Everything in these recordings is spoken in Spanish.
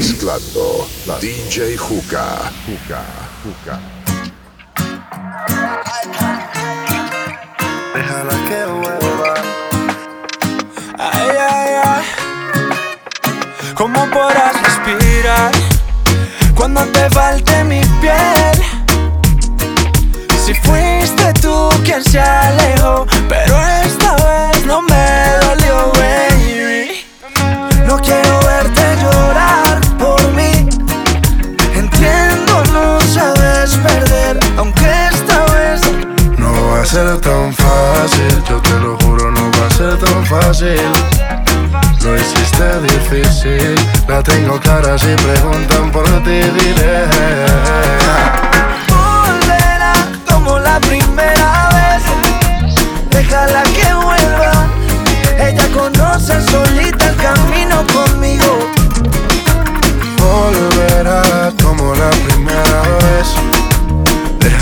Mezclando la DJ Juca. Juca, Juca. Déjala que vuelva. Ay, ay, ay. ¿Cómo podrás respirar cuando te falte mi piel? Si fuiste tú quien se alejó, pero esta vez no me dolió, baby. No quiero ser tan fácil, yo te lo juro, no va a ser tan fácil. Lo hiciste difícil, la tengo clara si preguntan por ti, diré. volverá como la primera vez. Déjala que vuelva. Ella conoce solita el camino conmigo. Volverá como la primera vez.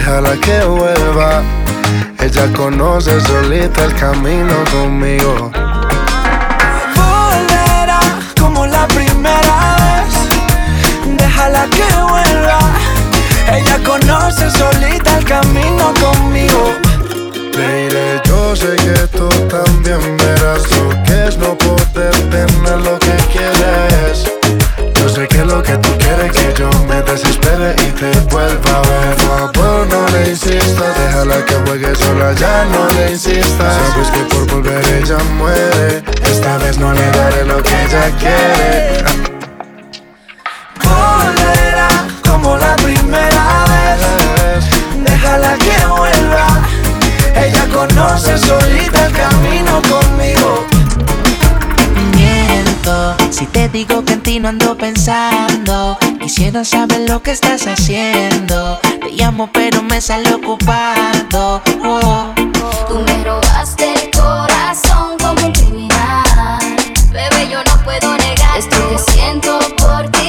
Déjala que vuelva. Ella conoce solita el camino conmigo. volverá como la primera vez. Déjala que vuelva. Ella conoce solita el camino conmigo. Mire, yo sé que tú también verás lo que es no poder tener lo que que tú quieres que yo me desespere y te vuelva a ver. Por favor, no le insistas, déjala que juegue sola, ya no le insistas. Sabes que por volver ella muere. Esta vez no le daré lo que ella quiere. Volverá como la primera vez. Déjala que vuelva. Ella conoce solita Si te digo que en ti no ando pensando Quisiera saber lo que estás haciendo Te llamo pero me sale ocupado oh. Tú me robaste el corazón como un criminal. Bebé, yo no puedo negar esto que siento por ti,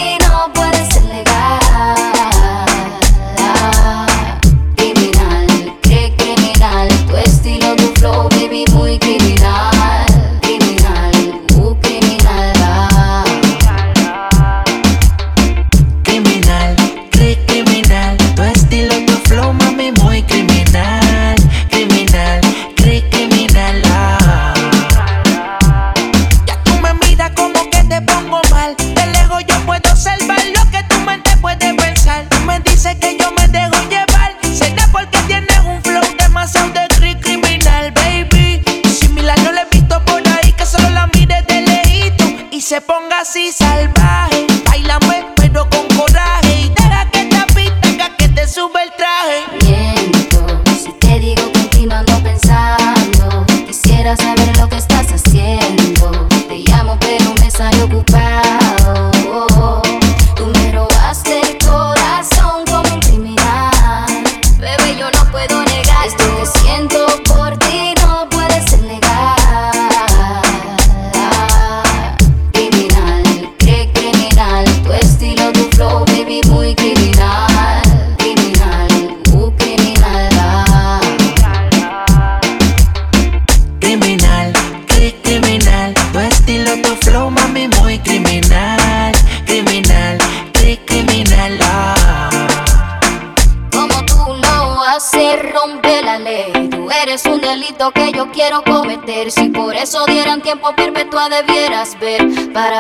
así salvaje Bailame pero con coraje Y deja que te pista que te sube el traje Miento, si te digo ti no ando pensando. Quisiera saber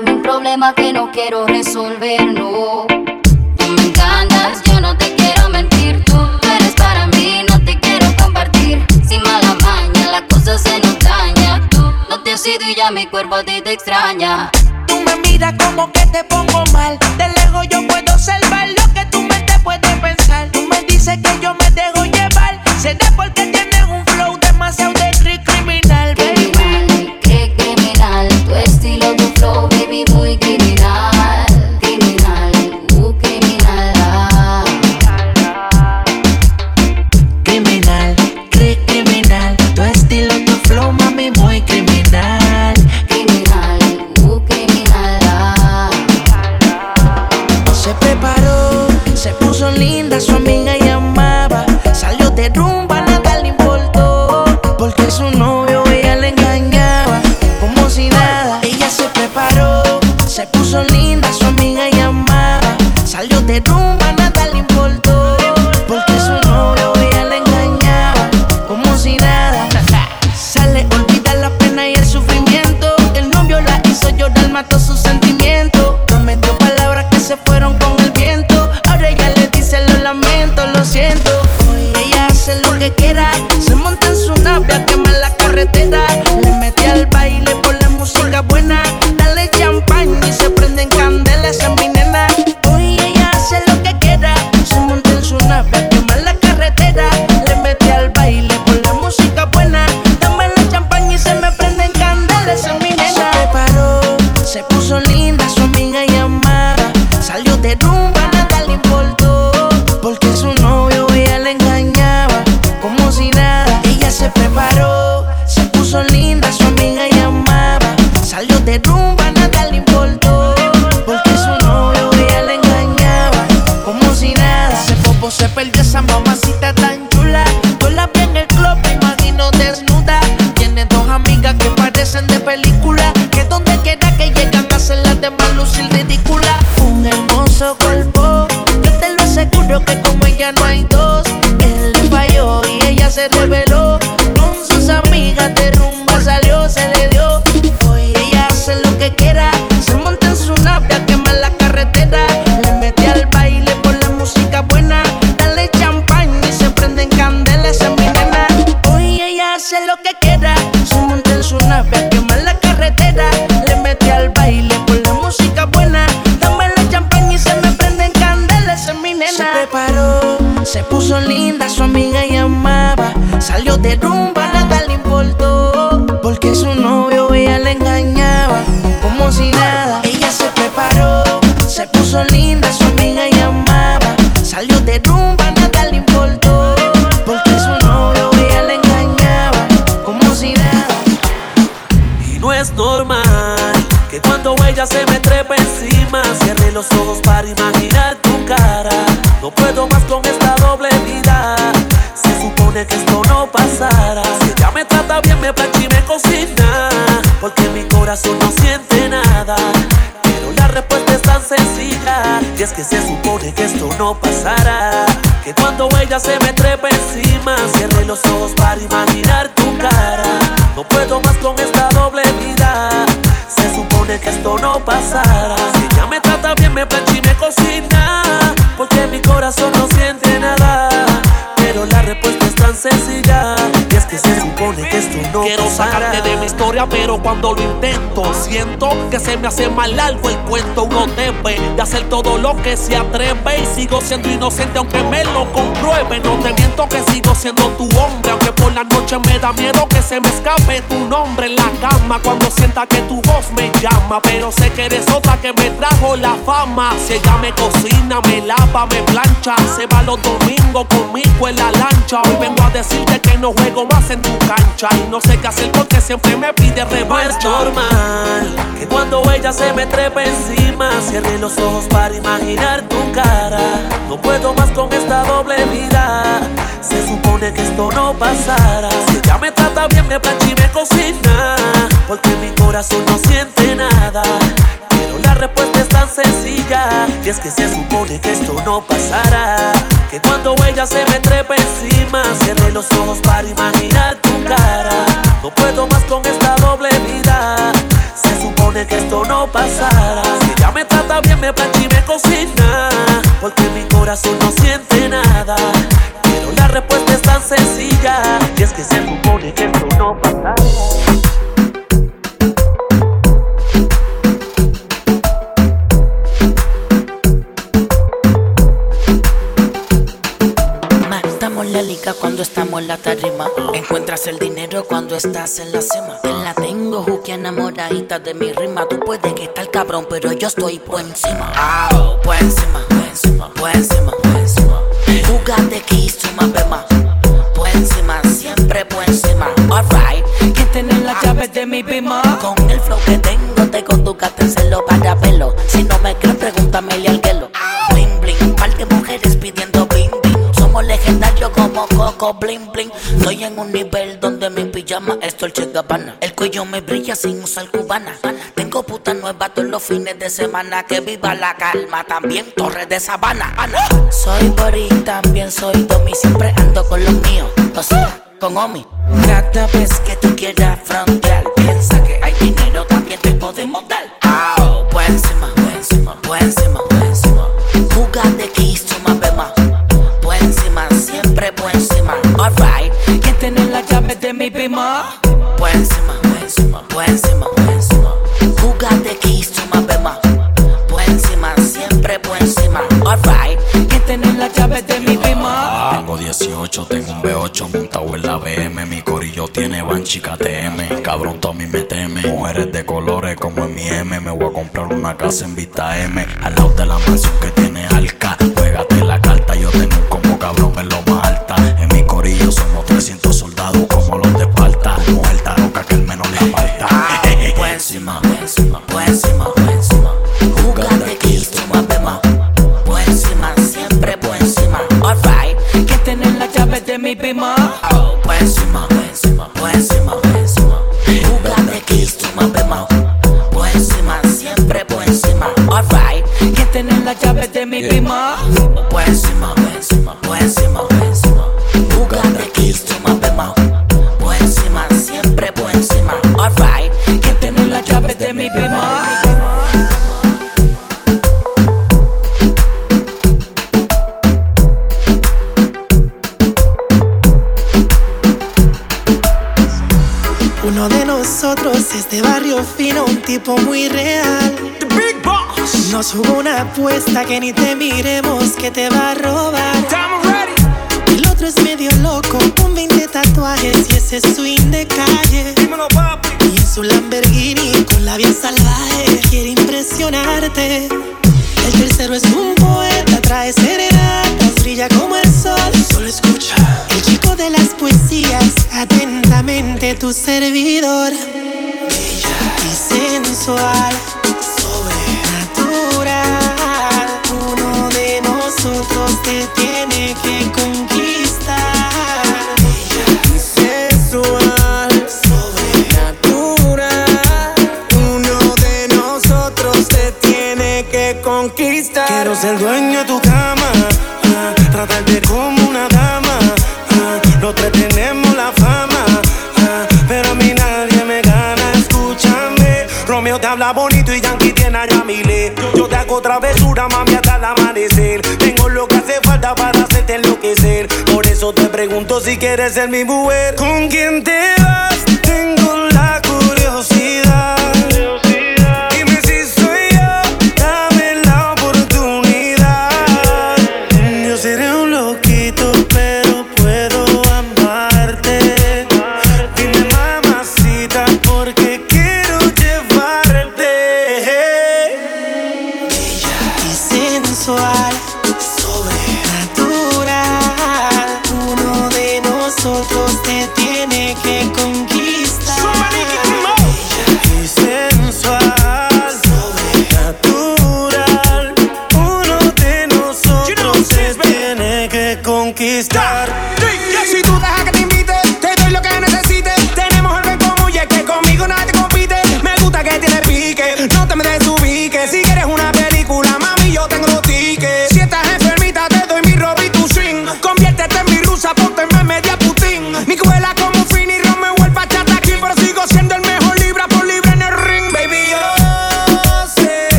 Mí un problema que no quiero resolver, no. Tú me encantas, yo no te quiero mentir. Tú eres para mí, no te quiero compartir. Sin mala maña, la cosa se nos daña. Tú no te has ido y ya mi cuerpo a ti te extraña. Tú me miras como que te pongo mal De lejos yo puedo observar lo que tu mente puede pensar Tú me dices que yo me dejo llevar Será porque tienes se mete. Pero cuando lo intento, siento que se me hace más largo el cuento. Uno debe de hacer todo lo que se atreve. Y sigo siendo inocente aunque me lo compruebe. No te miento que sigo siendo tu hombre, aunque por la noche me da miedo que se me escape tu nombre en la cama. Cuando sienta que tu voz me llama, pero sé que eres otra que me trajo la fama. Si ella me cocina, me lava, me plancha, se va los domingos conmigo en la lancha. Hoy vengo a decirte que no juego más en tu cancha y no sé qué hacer porque siempre me pide no es normal que cuando ella se me trepa encima, cierre los ojos para imaginar tu cara. No puedo más con esta doble vida. Se supone que esto no pasará. Si ella me trata bien, me plancha y me cocina. Porque mi corazón no siente nada. Respuesta es tan sencilla. Y es que se supone que esto no pasará. Que cuando ella se me trepa encima, cierre los ojos para imaginar tu cara. No puedo más con esta doble vida. Se supone que esto no pasará. Si ella me trata bien, me plancha y me cocina. Porque mi corazón no siente nada. Pero la respuesta es tan sencilla. Y es que se supone que esto no pasará. Cuando estamos en la tarima. Encuentras el dinero cuando estás en la cima. Te la tengo, Juki, enamoradita de mi rima. Tú puedes que estar cabrón, pero yo estoy por encima. Oh, por encima, por encima, por encima, por encima. Hizo más bema. Por encima, siempre por encima. Alright, que tener las llaves de mi bima. Con el flow que tengo, te conducaste en celo para pelo. Si no me crees, pregúntame al guelo. como coco, bling bling. Estoy en un nivel donde mi pijama es Dolce Gabbana. El cuello me brilla sin usar cubana. Tengo puta nueva todos los fines de semana. Que viva la calma, también Torre de Sabana. Ana. Soy Boris, también soy Domi. Siempre ando con los míos, o sea, con Omi. Cada vez que tú quieras frontear, piensa que hay dinero, también te podemos dar. Ah, oh, buen encima, buen encima, buen encima. alright. ¿Quién tiene la llave de mi bima? Pues encima, pues encima, pues encima, pues encima. Jugate aquí, suma bema. Pues encima, siempre pues encima, alright. ¿Quién tiene la llave de mi bima? Tengo 18, tengo un B8 montado en la BM. Mi corillo tiene Banshee KTM. Cabrón, todo a mí me teme. Mujeres de colores como en mi M. Me voy a comprar una casa en Vista M. Al lado de la mansión que tiene Alca. Pégate la carta, yo tengo como cabrón. quieres ser mi mujer, ¿con quién te vas?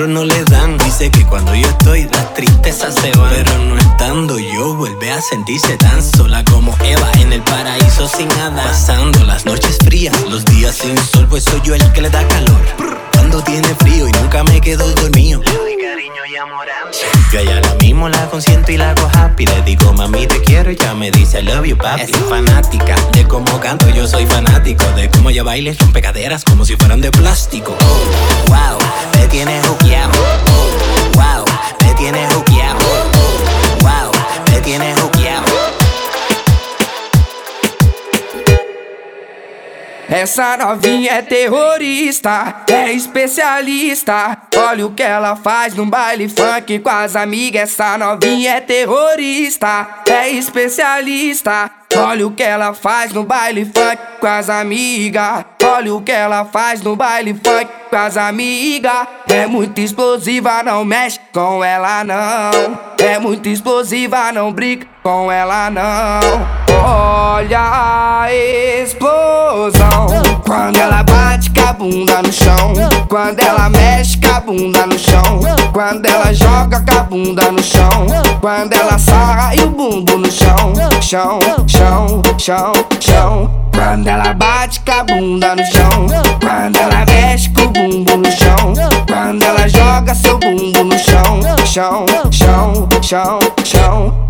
Otros no le dan. Dice que cuando yo estoy las tristezas se van. Pero no estando yo vuelve a sentirse tan sola como Eva En el paraíso sin nada. Pasando las noches frías, los días sin sol Pues soy yo el que le da calor. Cuando tiene frío y nunca me quedo dormido. Le doy cariño y amor Yo a ella lo mismo la consiento y la hago happy. Le digo mami te quiero y ya me dice I love you papi Es fanática de cómo canto yo soy fanático De cómo ella baila y rompe caderas como si fueran de plástico. Oh, wow, me tiene juqueado Oh, wow, me tiene juqueado Oh, wow, me tiene juqueado Essa novinha é terrorista, é especialista. Olha o que ela faz no baile funk com as amigas. Essa novinha é terrorista, é especialista. Olha o que ela faz no baile funk com as amigas. Olha o que ela faz no baile funk com as amigas. É muito explosiva, não mexe com ela não. É muito explosiva, não brinca com ela não. Olha a explosão quando ela bate com a bunda no chão. Quando ela mexe com a bunda no chão. Quando ela joga com a bunda no chão. Quando ela sarra o bumbo no chão. Chão, chão, chão, chão. Quando ela bate com a bunda no chão. Quando ela mexe com o bumbo no chão. Quando ela joga seu bumbo no chão. Chão, chão, chão, chão.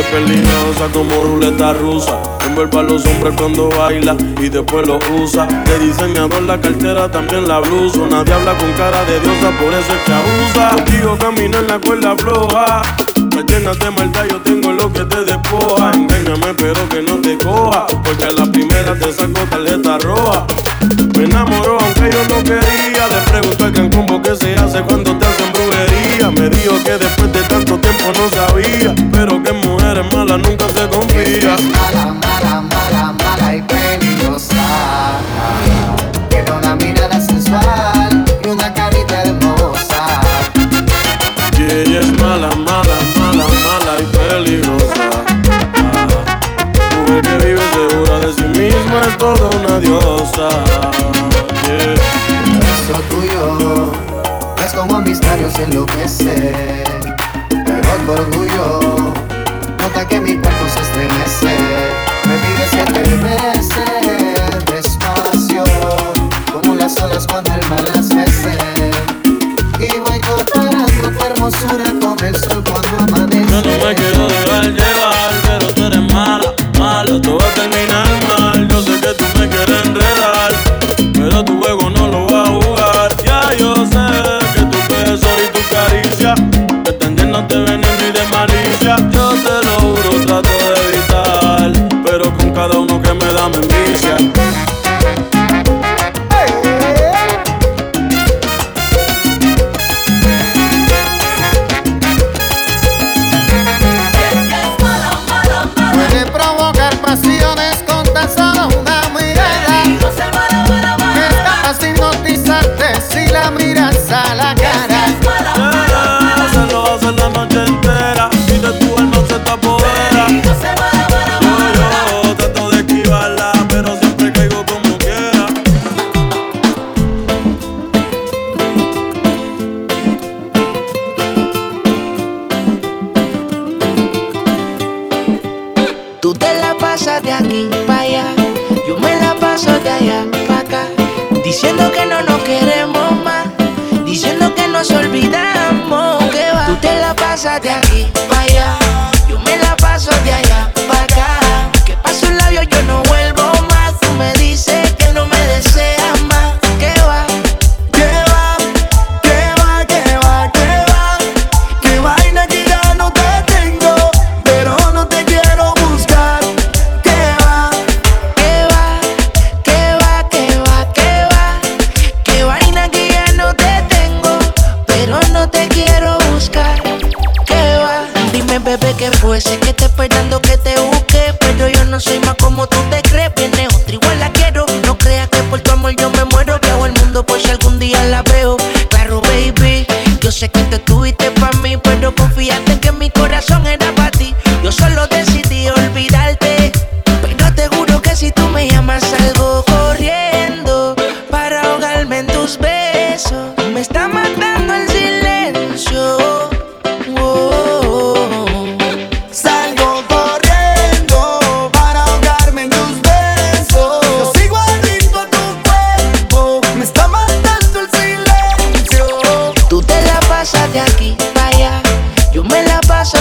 gente peligrosa como ruleta rusa. Envuelve a los hombres cuando baila y después los usa. De diseñador la cartera, también la blusa. Nadie habla con cara de diosa, por eso es que abusa. Contigo camino en la cuerda floja. Me llenas de maldad, yo tengo lo que te despoja. Engáñame, pero que no te coja. Porque a la primera te saco tarjeta roja. Me enamoró, aunque yo no quería. De preguntar que combo que se hace cuando te hacen brujería. Me dijo que después de tanto tiempo no sabía, pero que mujeres malas nunca se confía. Es mala, mala, mala, mala y peligrosa. Tiene una mirada sensual y una carita hermosa. Y ella es mala, mala, mala, mala y peligrosa. Mujer que vive segura de sí misma es toda una diosa. Eso tuyo como a mis labios enloquece Pero tu orgullo nota que mi cuerpo se estremece. Me pides que te despacio Como las olas cuando el mar las mece Y voy comparando tu hermosura con el sol cuando amanece. Yo no me quiero dejar llevar, pero tú eres mala, malo, tú vas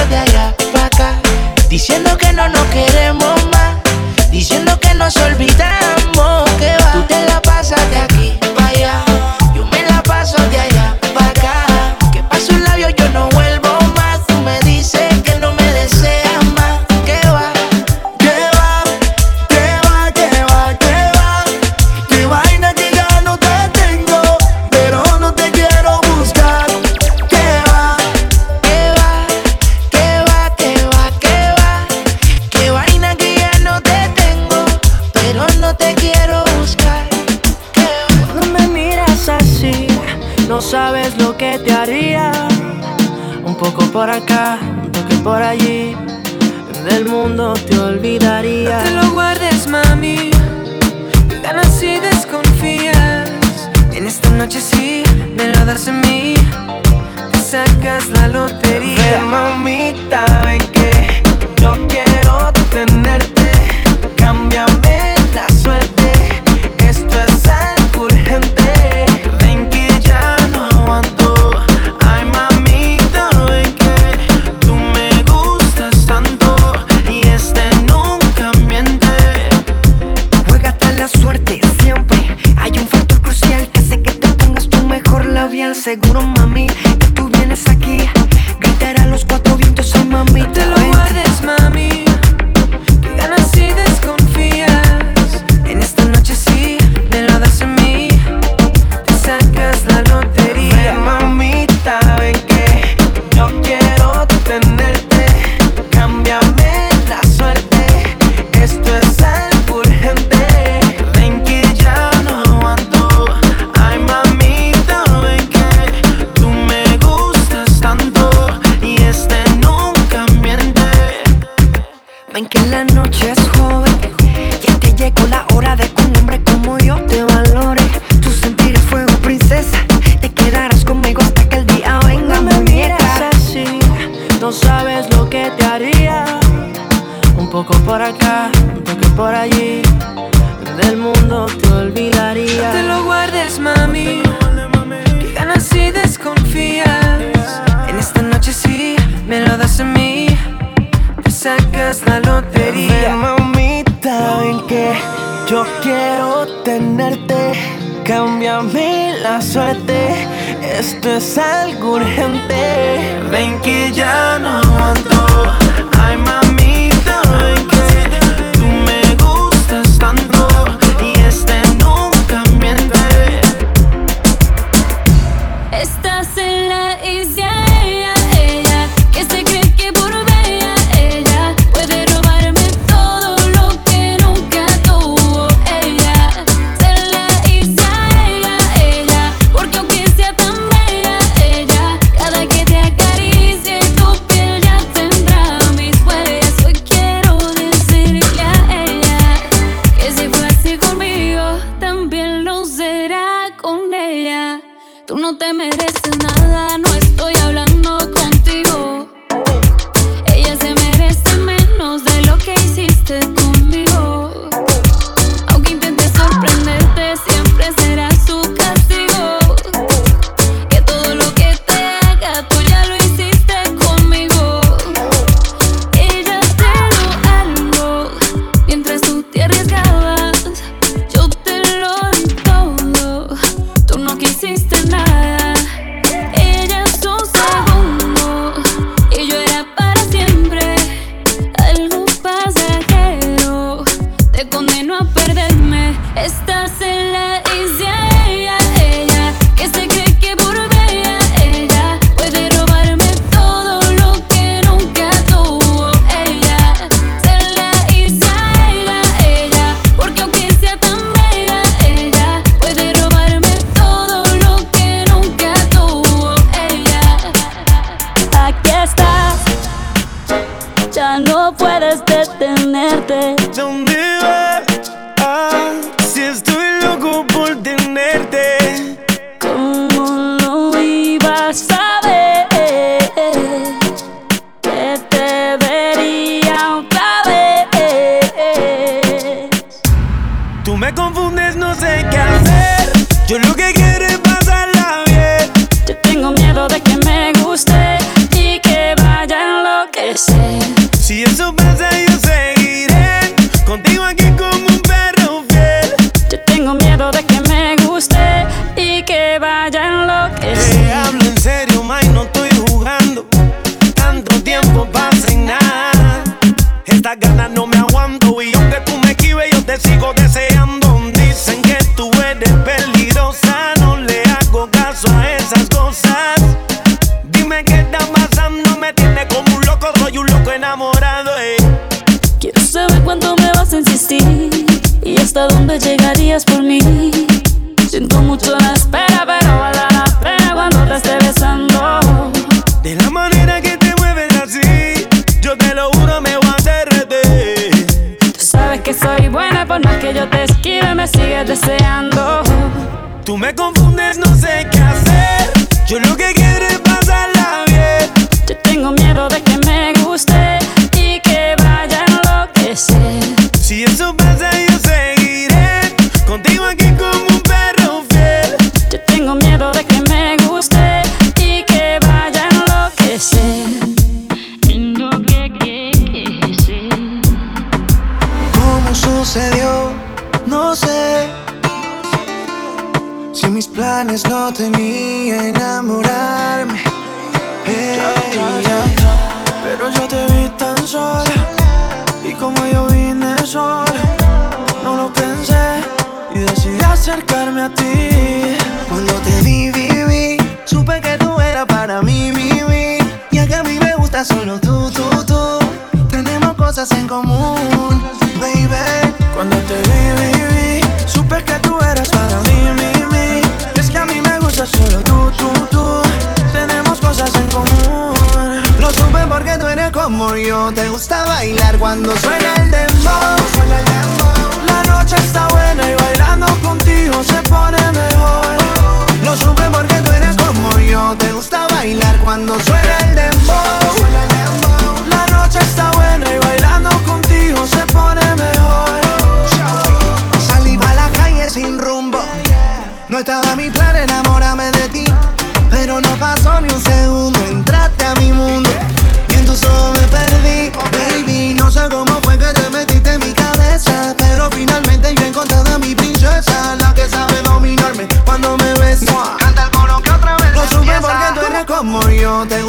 de allá para acá, diciendo que no nos queremos más, diciendo que nos olvidamos, que va. Tú te la pasas de aquí por acá, un toque por allí. Del mundo te olvidaría. No te lo guardes, mami. Ganas si desconfías. En esta noche sí, me lo das en mí. Te sacas la lotería. Ven, mamita, ven que yo quiero tener.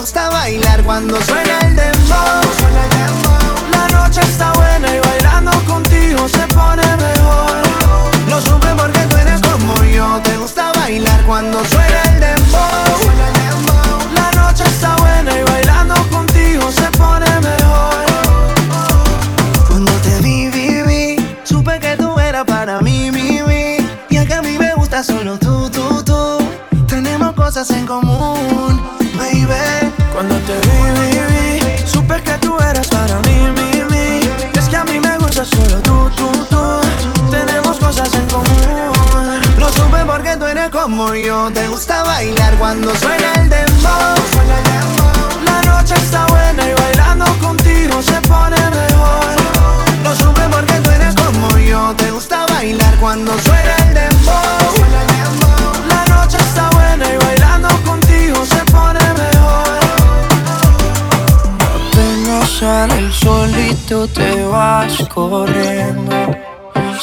Gusta bailar cuando suena el Te gusta bailar cuando suena el dembow. La noche está buena y bailando contigo se pone mejor. Lo supe porque tú eres como yo. Te gusta bailar cuando suena el dembow. La noche está buena y bailando contigo se pone mejor. Apenas sale el solito te vas corriendo.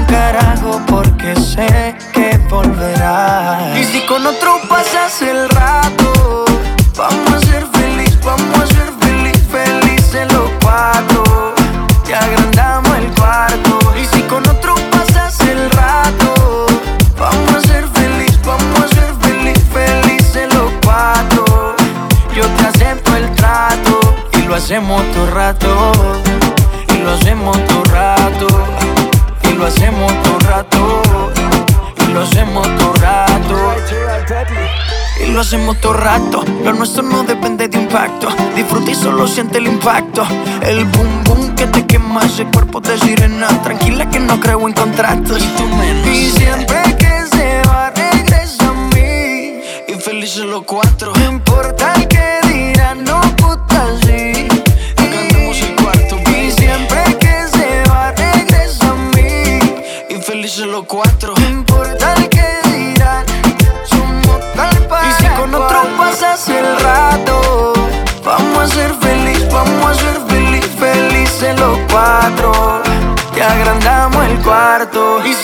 un carajo porque sé que volverás. Y si con otro pasas el rato, vamos a ser feliz, vamos a ser feliz, felices los cuatro. Te agrandamos el cuarto. Y si con otro pasas el rato, vamos a ser feliz, vamos a ser feliz, felices los cuatro. Yo te acepto el trato y lo hacemos todo rato. Y lo hacemos todo lo hacemos todo rato. Lo nuestro no depende de impacto. Disfruta y solo siente el impacto. El boom boom que te quema ese cuerpo de sirena. Tranquila que no creo en contratos. Y tú menos. Y siempre que se va, regresa a mí. Y felices los cuatro. No importa el que dirán, no puta sí. El cuarto. Y siempre que se va, regresa a mí. Y felices los cuatro.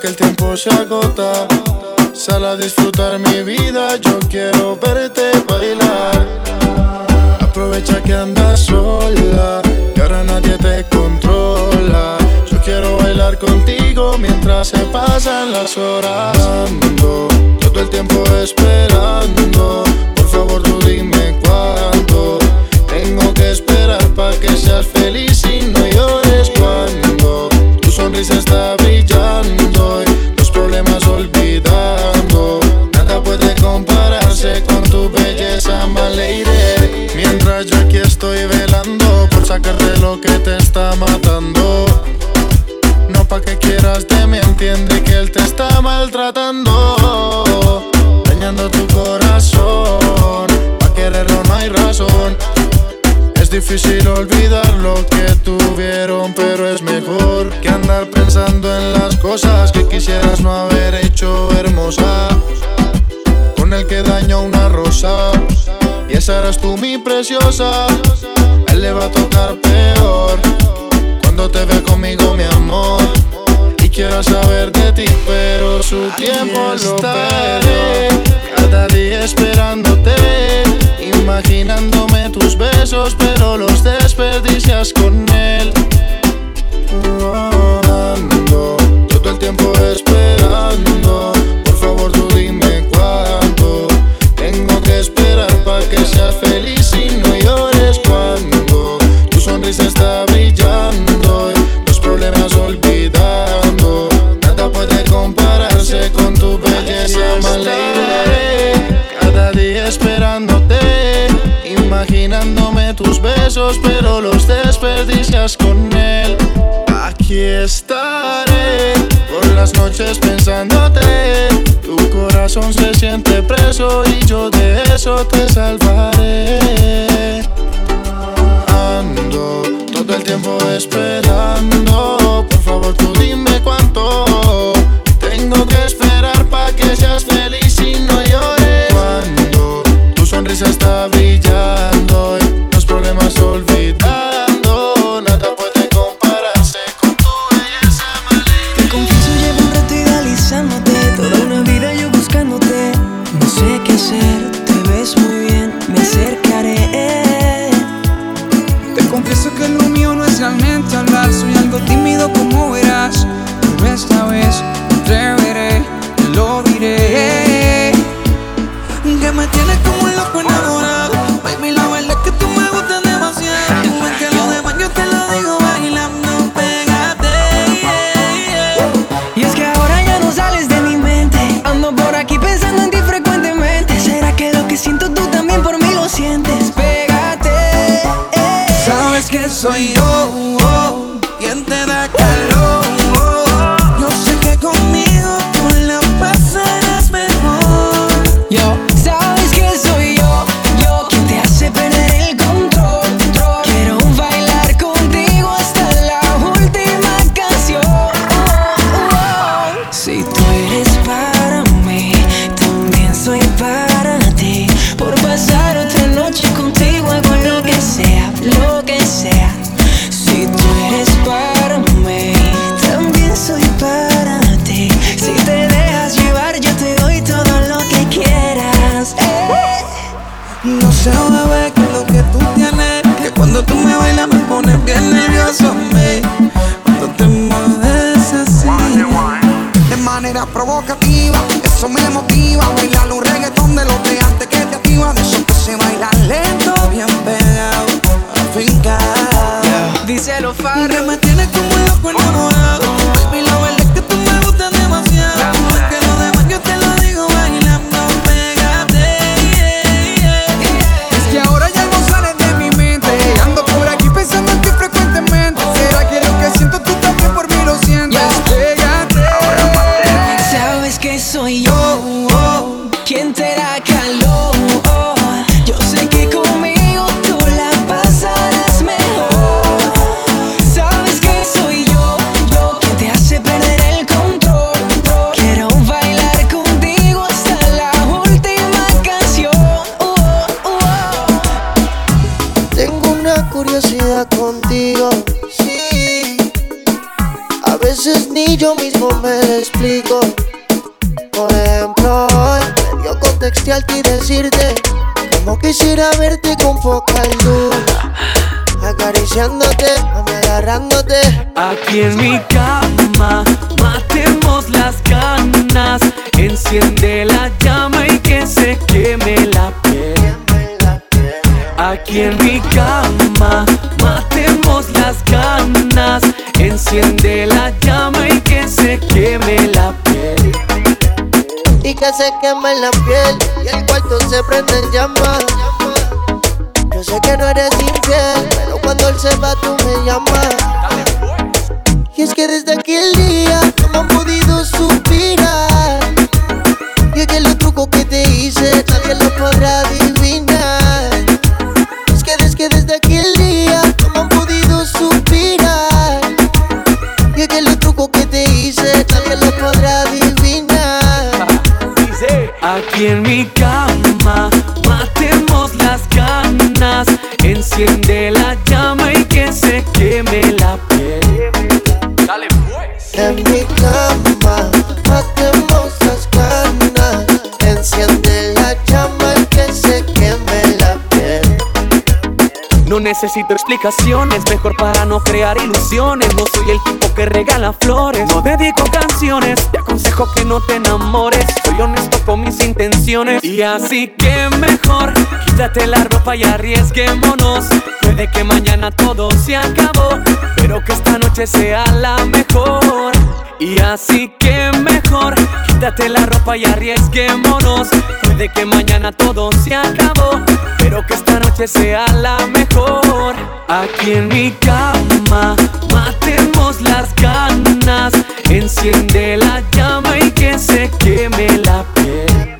Que el tiempo se agota. Sal a disfrutar mi vida, yo quiero verte bailar. Aprovecha que andas sola, que ahora nadie te controla. Yo quiero bailar contigo mientras se pasan las horas. Todo el tiempo esperando. Por favor, tú dime cuándo. Tengo que esperar para que seas feliz y no llores cuando tu sonrisa está brillando Yo aquí estoy velando por sacarte lo que te está matando. No pa' que quieras de mí, entiende que él te está maltratando. Dañando tu corazón, pa' quererlo no hay razón. Es difícil olvidar lo que tuvieron, pero es mejor que andar pensando en las cosas que quisieras no haber hecho hermosa. Con el que dañó una rosa, y esa tú mi preciosa. Él le va a tocar peor cuando te ve conmigo, mi amor. Y quiero saber de ti, pero su tiempo lo estaré. Cada día esperándote, imaginándome tus besos, pero los desperdicias con él. Ando sonrisa está brillando y los problemas olvidando. Nada puede compararse con tu belleza, lady. Cada día esperándote, imaginándome tus besos, pero los desperdicias con él. Aquí estaré por las noches pensándote. Tu corazón se siente preso y yo de eso te salvaré. Todo el tiempo esperando. Por favor, tú dime cuánto. Tengo que esperar para que seas feliz y no llores. Cuando tu sonrisa está brillando explicaciones, mejor para no crear ilusiones. No soy el tipo que regala flores, no dedico canciones. Te aconsejo que no te enamores, soy honesto con mis intenciones. Y así que mejor, quítate la ropa y arriesguémonos. Puede que mañana todo se acabó, pero que esta noche sea la mejor. Y así que mejor, quítate la ropa y arriesguémonos. Puede que mañana todo se acabó Espero que esta noche sea la mejor. Aquí en mi cama, matemos las ganas. Enciende la llama y que se queme la piel.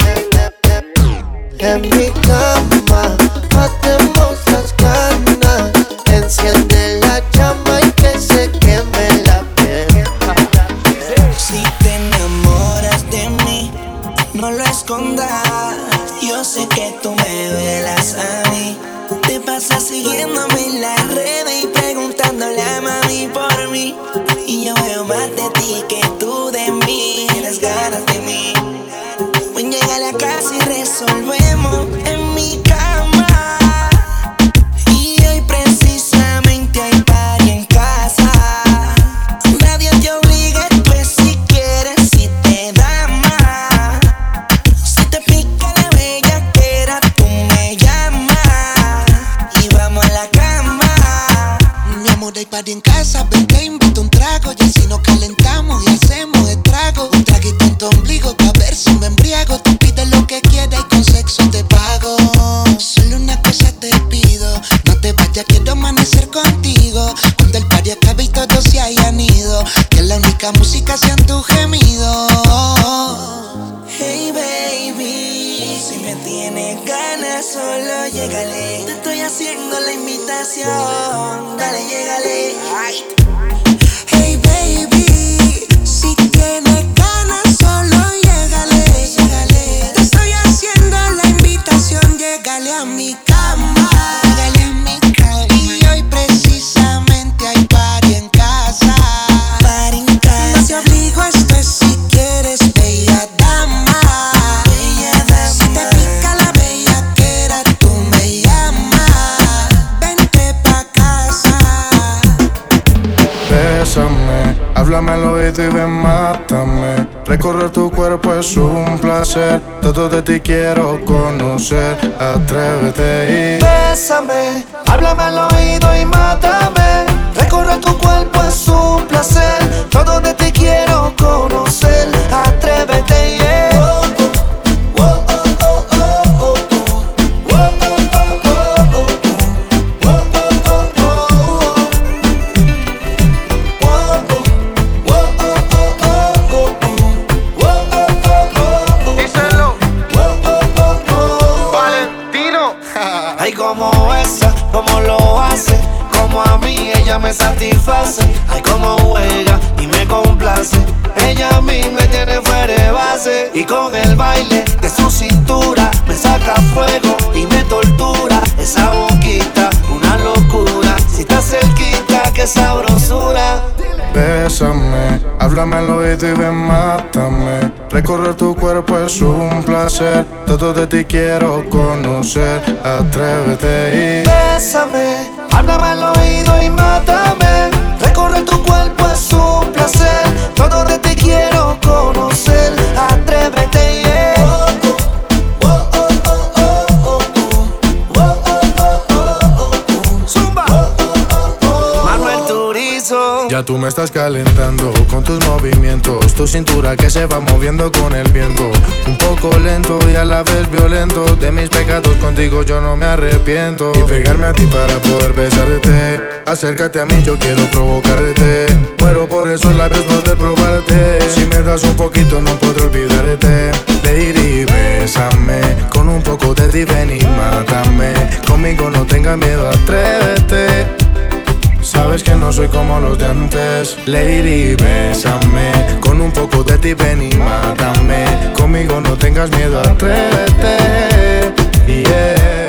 En mi cama, matemos las ganas. Enciende la llama y que se queme la piel. Si te enamoras de mí, no lo escondas. Yo sé que tú me velas a mí. Te pasas siguiéndome en las redes y preguntándole a mami por mí. Y yo veo más de ti que tú de mí. Tienes ganas de mí. Ven, llega a la casa y resolvemos en mi casa. ser, todo de ti quiero conocer. Atrévete y bésame, háblame al oído ti ven, mátame. Recorrer tu cuerpo es un placer. Todo de ti quiero conocer. Atrévete y bésame. Háblame al oído y mátame. Recorrer tu cuerpo es un Tú me estás calentando con tus movimientos, tu cintura que se va moviendo con el viento. Un poco lento y a la vez violento, de mis pecados contigo yo no me arrepiento. Y pegarme a ti para poder besarte, acércate a mí, yo quiero provocarte. Muero por esos labios poder probarte, si me das un poquito no podré olvidarte. Lady, bésame, con un poco de ti ven y mátame. Conmigo no tengas miedo, atrévete. Sabes que no soy como los de antes. Lady, bésame. Con un poco de ti ven y mátame. Conmigo no tengas miedo, atrévete. Yeah.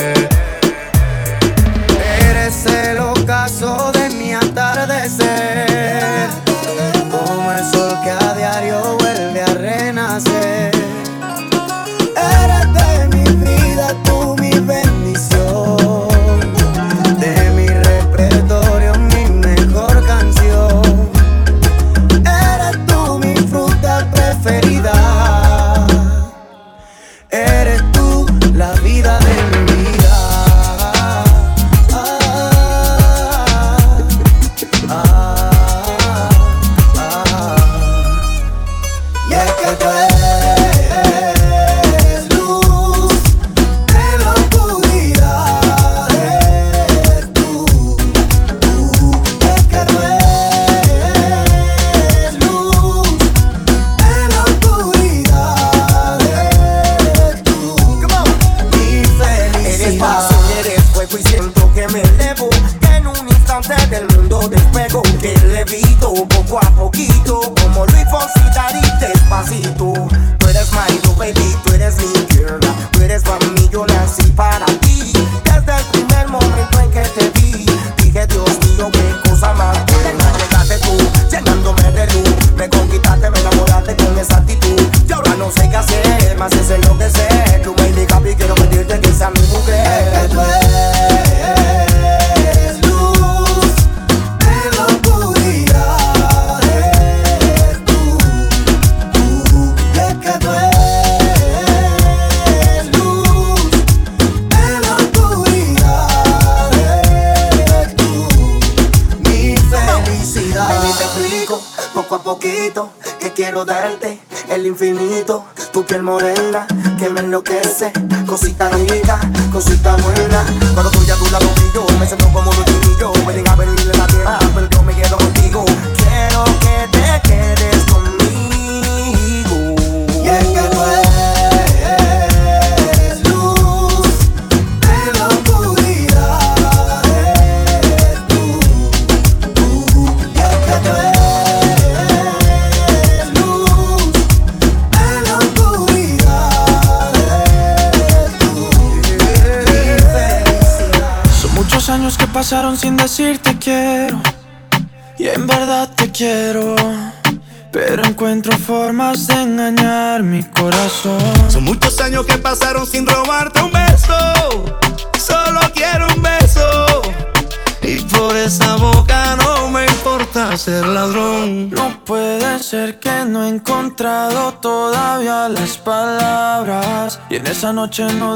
noche no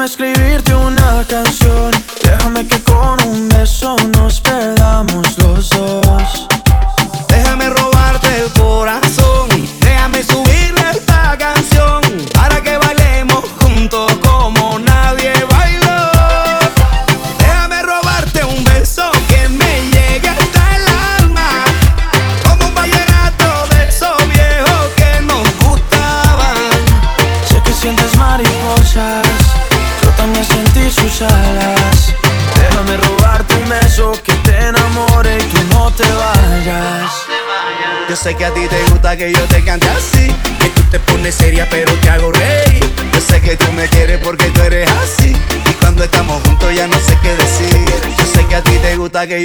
me shkrivir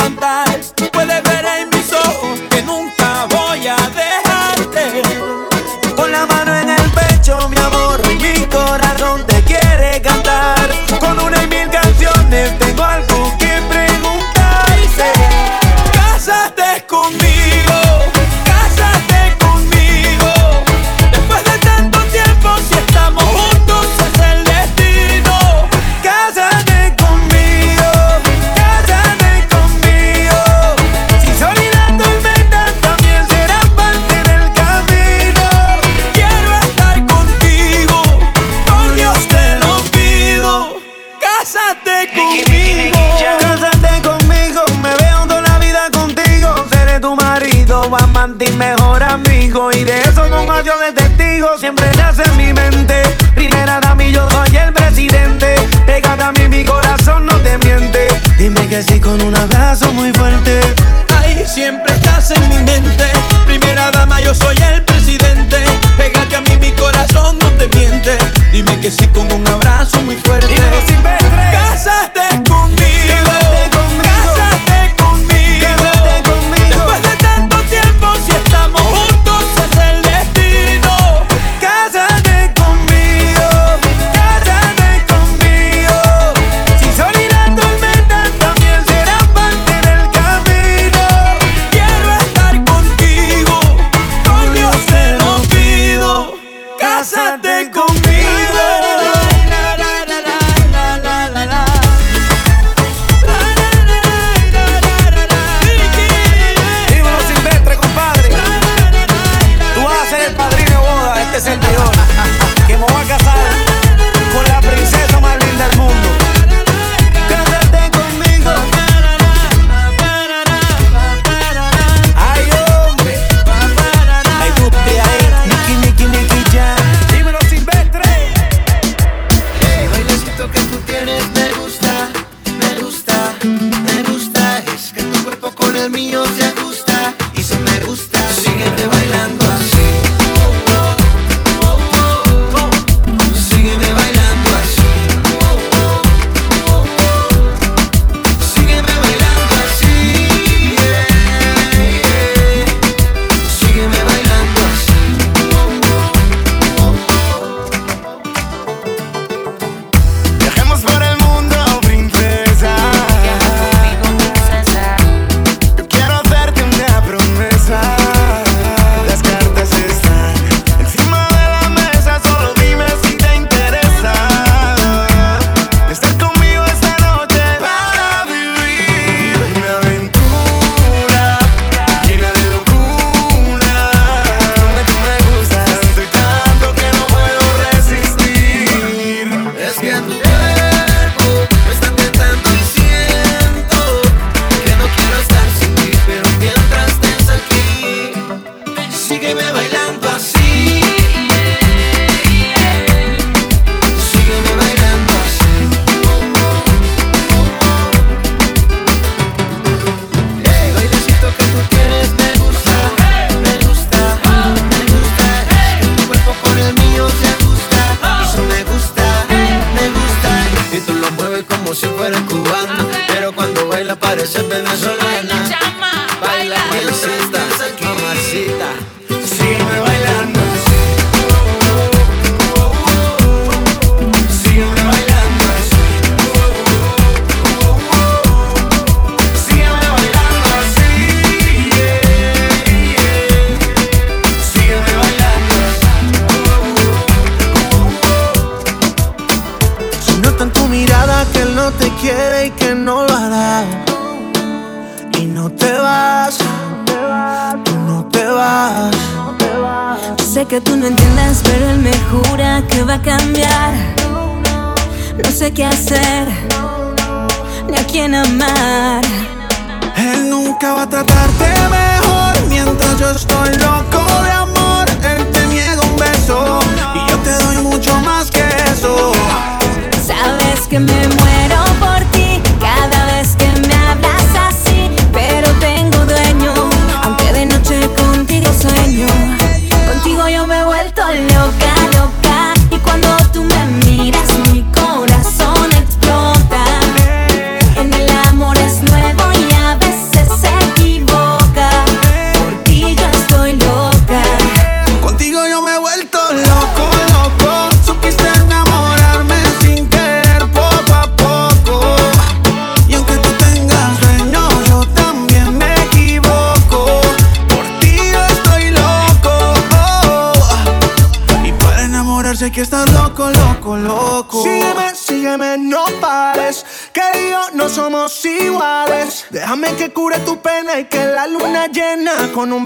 sometimes. Puedes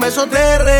beso te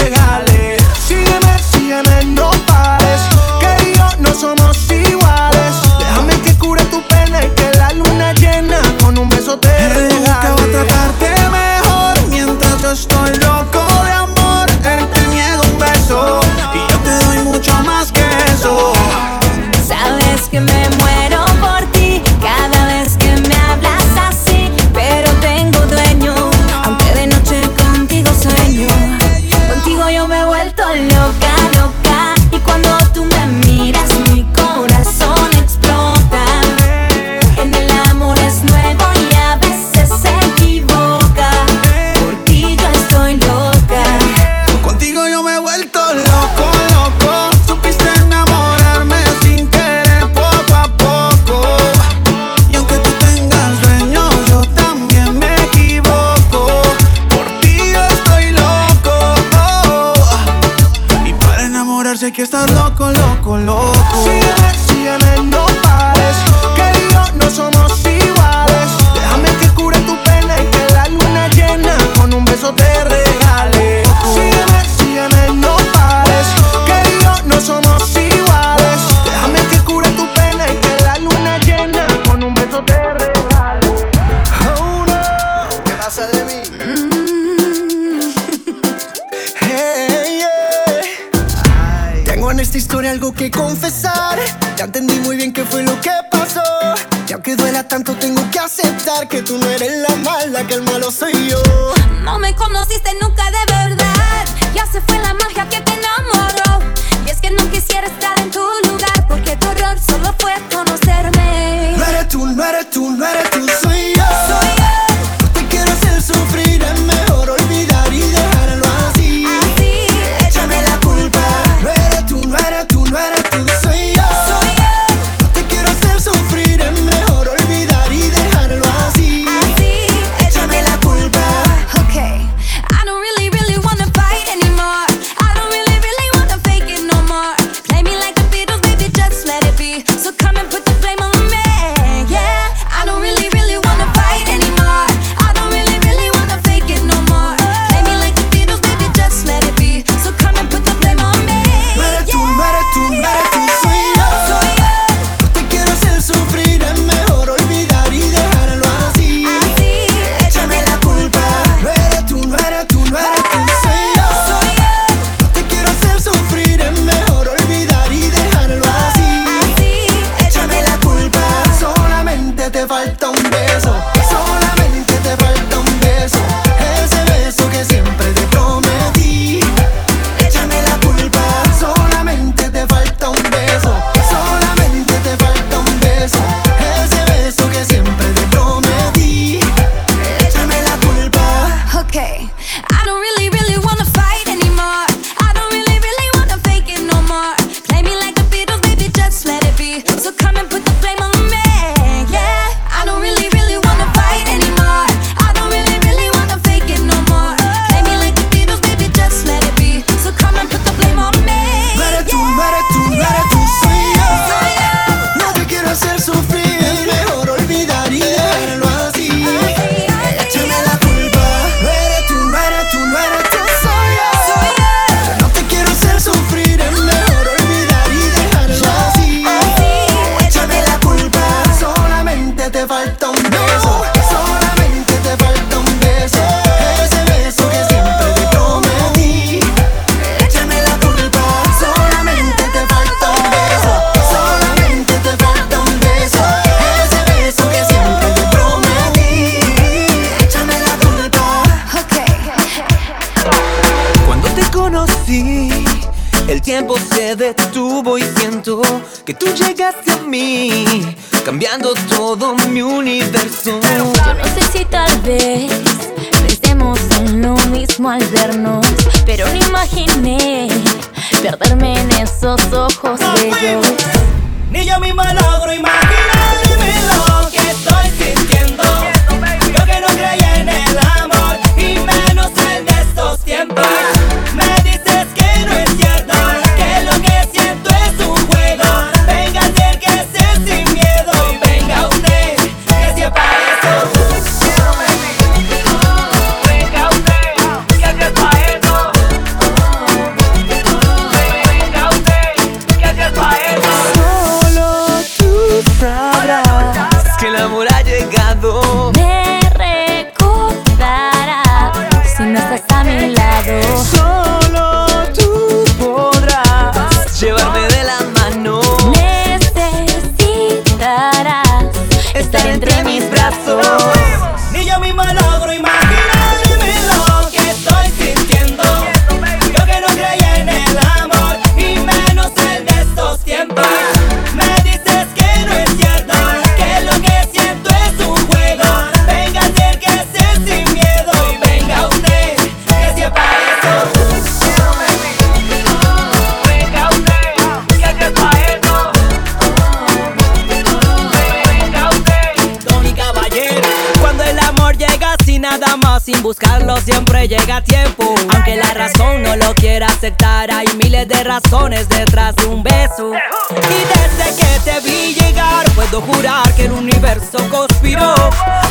sin buscarlo siempre llega a tiempo. Aunque la razón no lo quiera aceptar, hay miles de razones detrás de un beso. Y desde que te vi llegar, puedo jurar que el universo conspiró.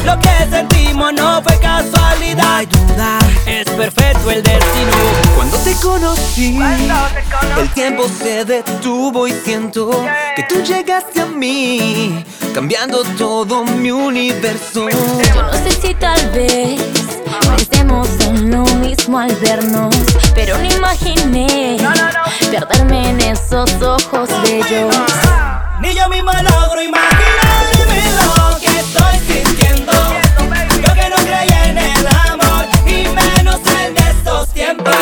Lo que sentimos no fue casualidad. Hay es perfecto el destino. Cuando te conocí, el tiempo se detuvo y siento que tú llegaste a mí, cambiando todo mi universo. Yo no sé si tal vez Pensemos en lo mismo al vernos, pero no imaginé perderme en esos ojos bellos. Ni yo misma logro imaginarme lo que estoy sintiendo. Yo que no creía en el amor y menos en estos tiempos.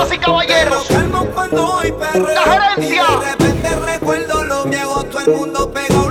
Damas y caballeros, la gerencia. De repente recuerdo los viejos, todo el mundo pegó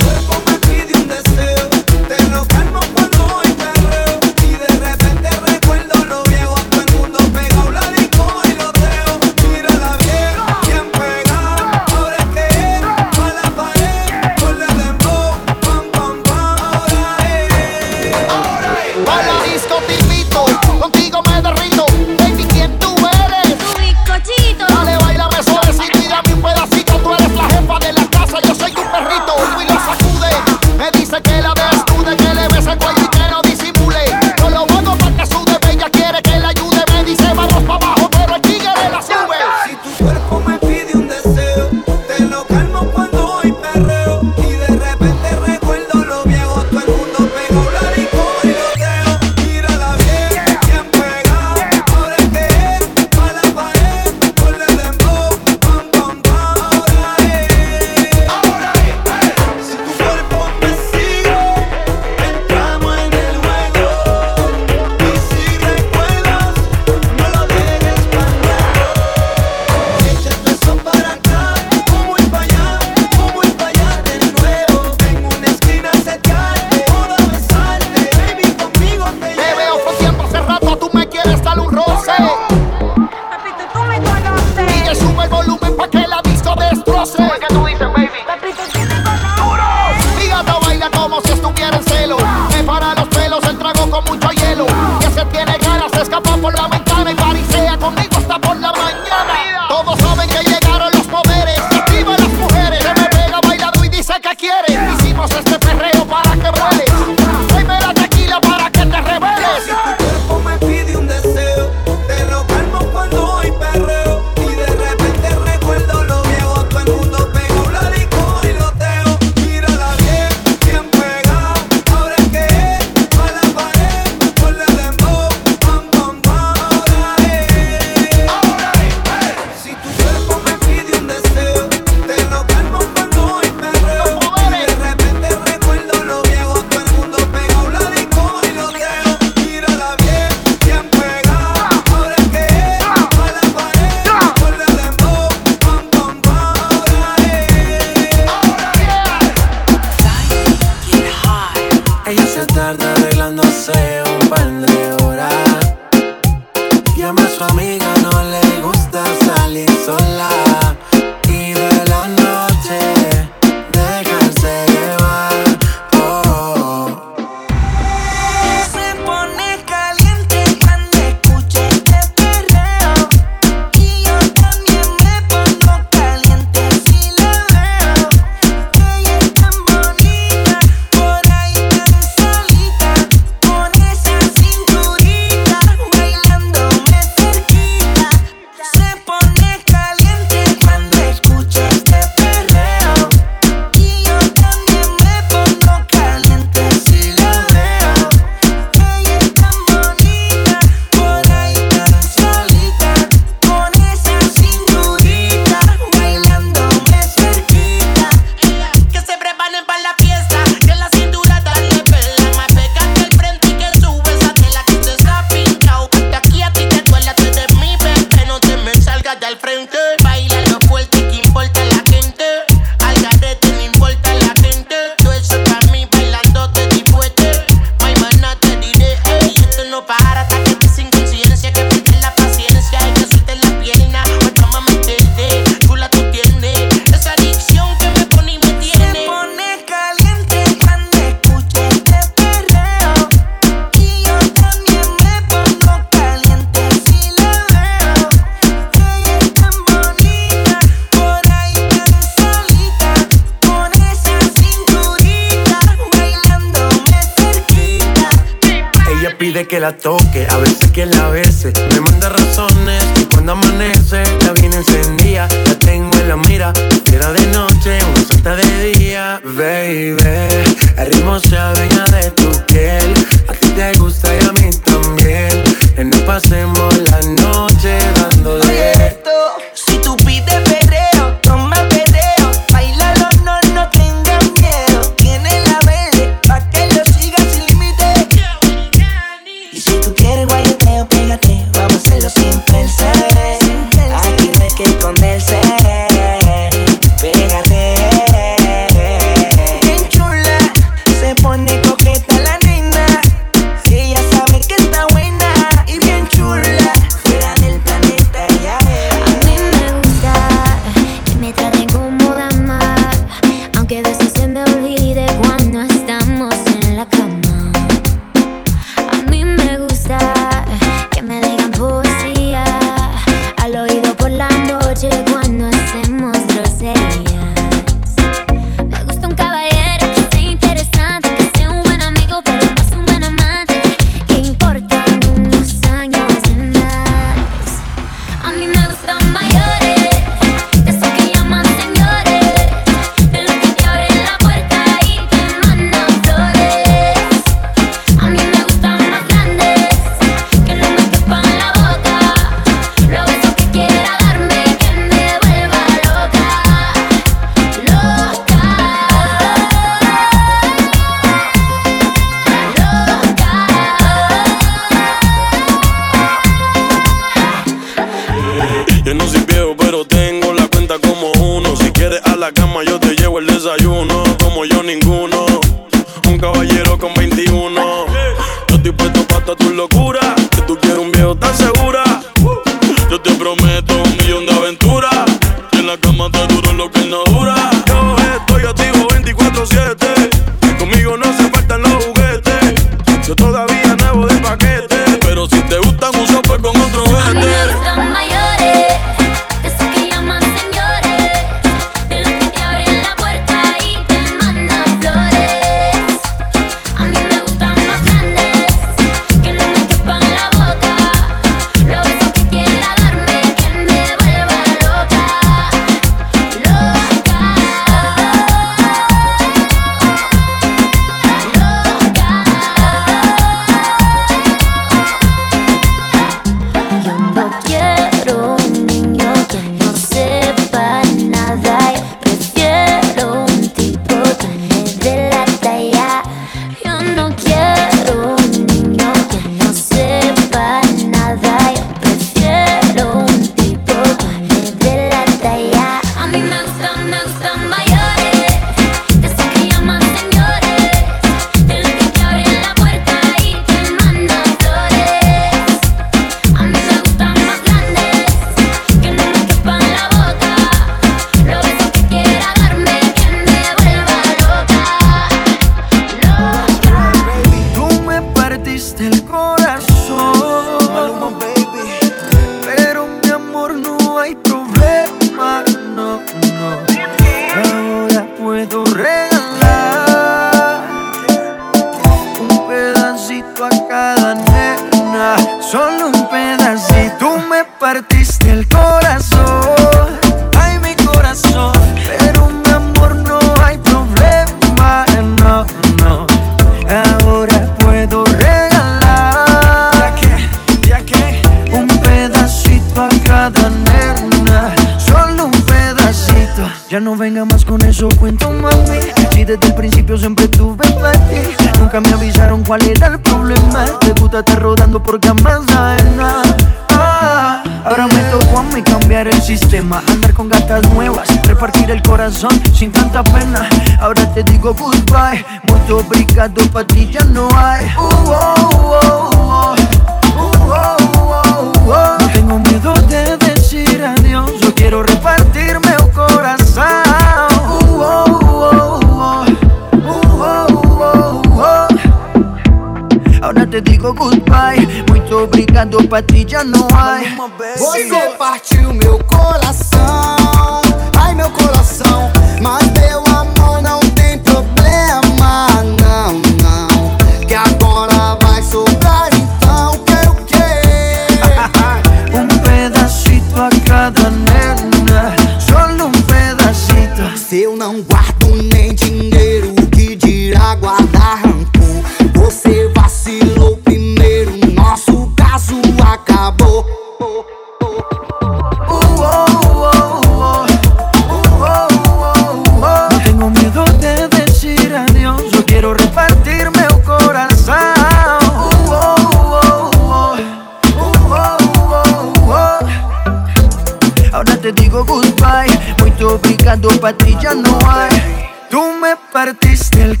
partiste el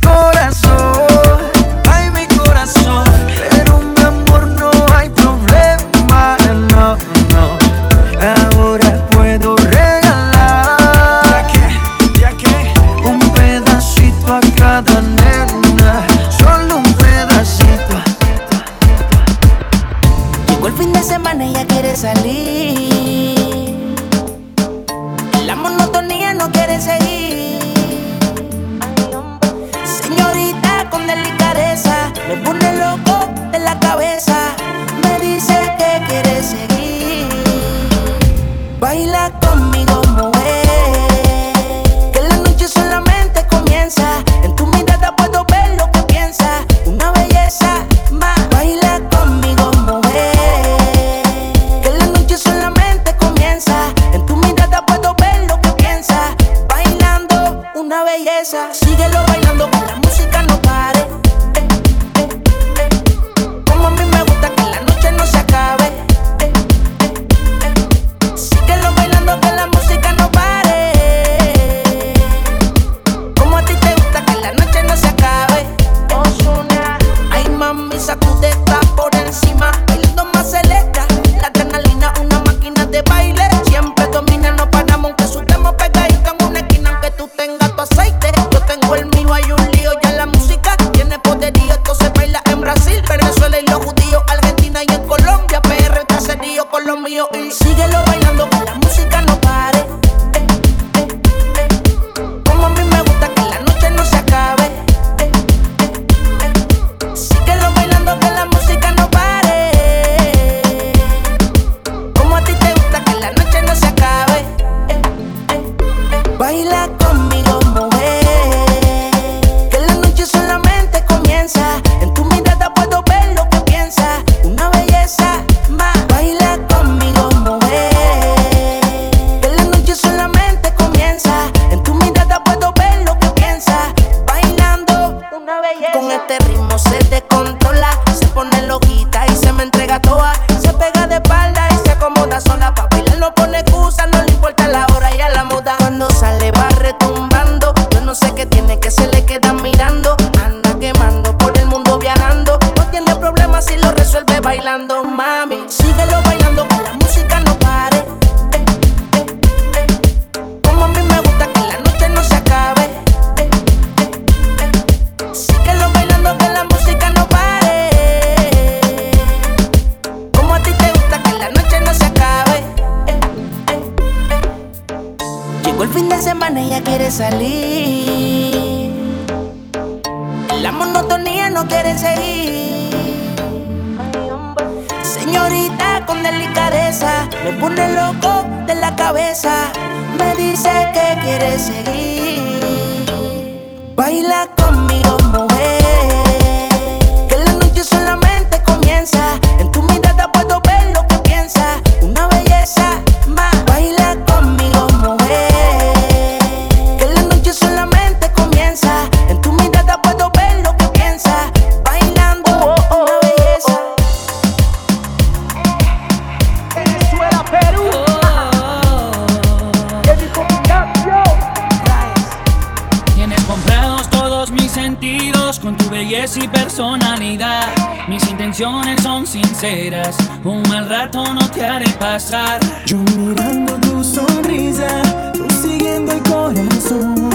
valores y personalidad. Mis intenciones son sinceras, un mal rato no te haré pasar. Yo mirando tu sonrisa, tú siguiendo el corazón,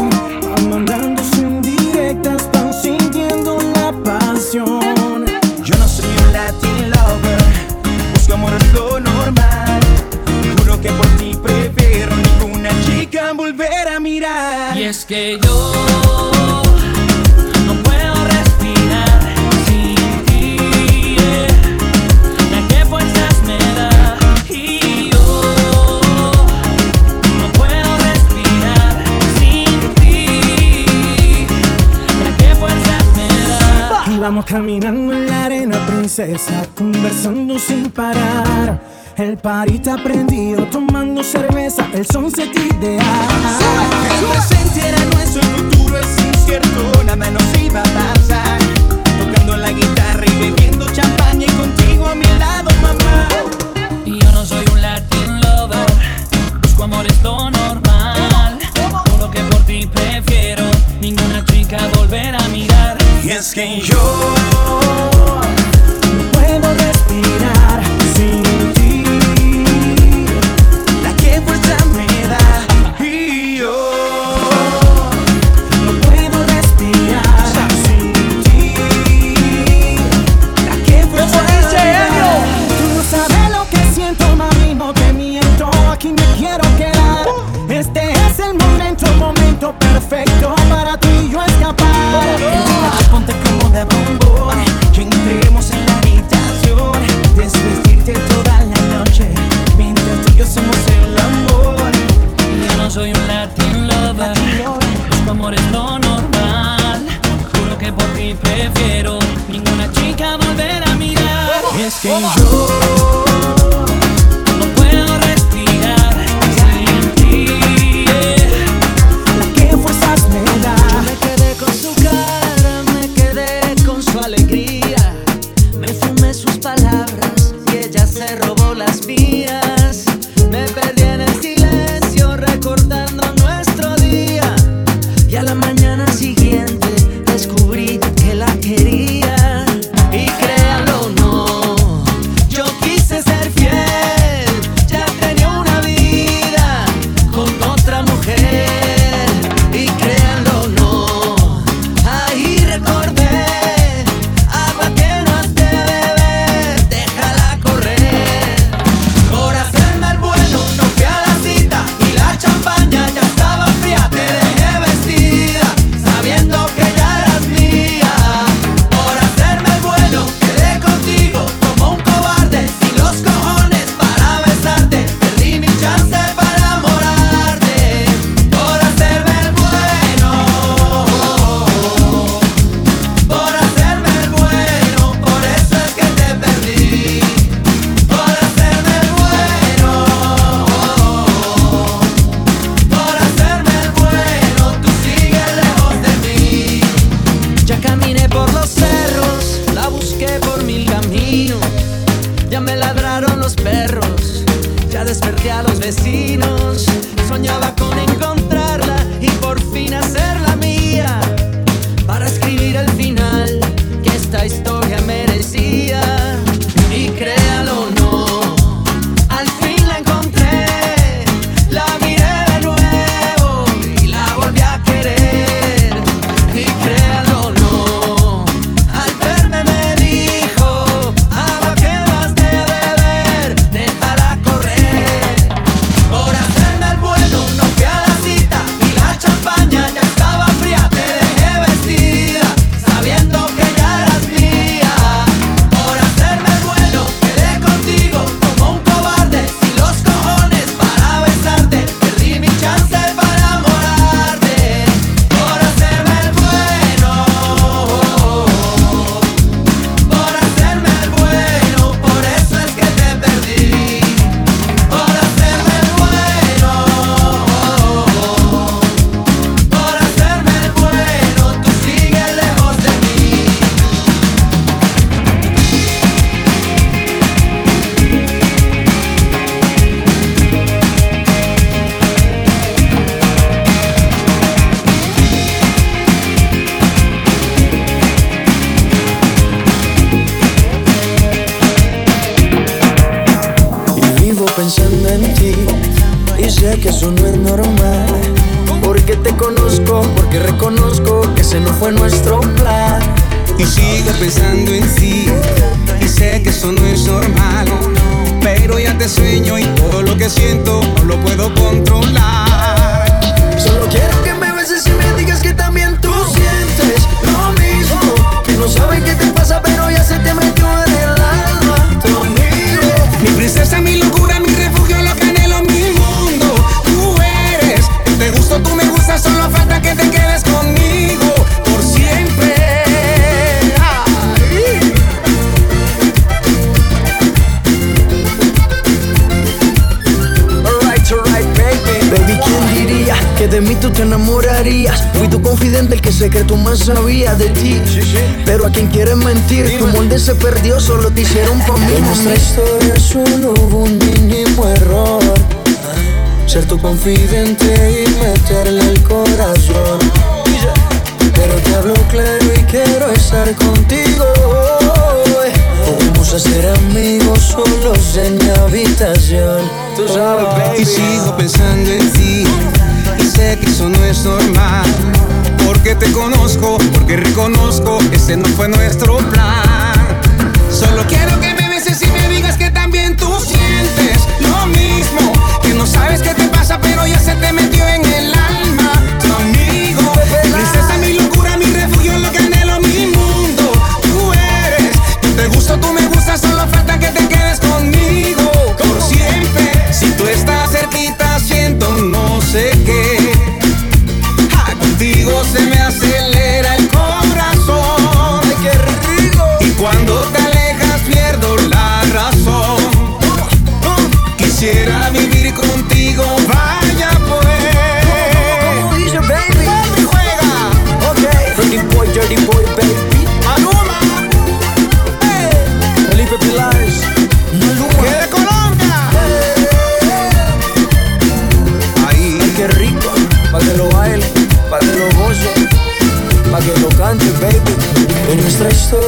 amandándose en directas, van sintiendo la pasión. Yo no soy un Latin lover, busco amor es lo normal. Juro que por ti prefiero ninguna chica volver a mirar. Y es que yo. Caminando en la arena, princesa, conversando sin parar. El parita prendido, tomando cerveza, el son se te ideal. El presente era nuestro, el futuro es incierto, nada nos iba a pasar. Tocando la guitarra y bebiendo champaña y contigo a mi lado, mamá. Y yo no soy un Latin lover, busco amor es normal. Todo lo que por ti prefiero, ninguna chica volverá a mí. Risca em jogo.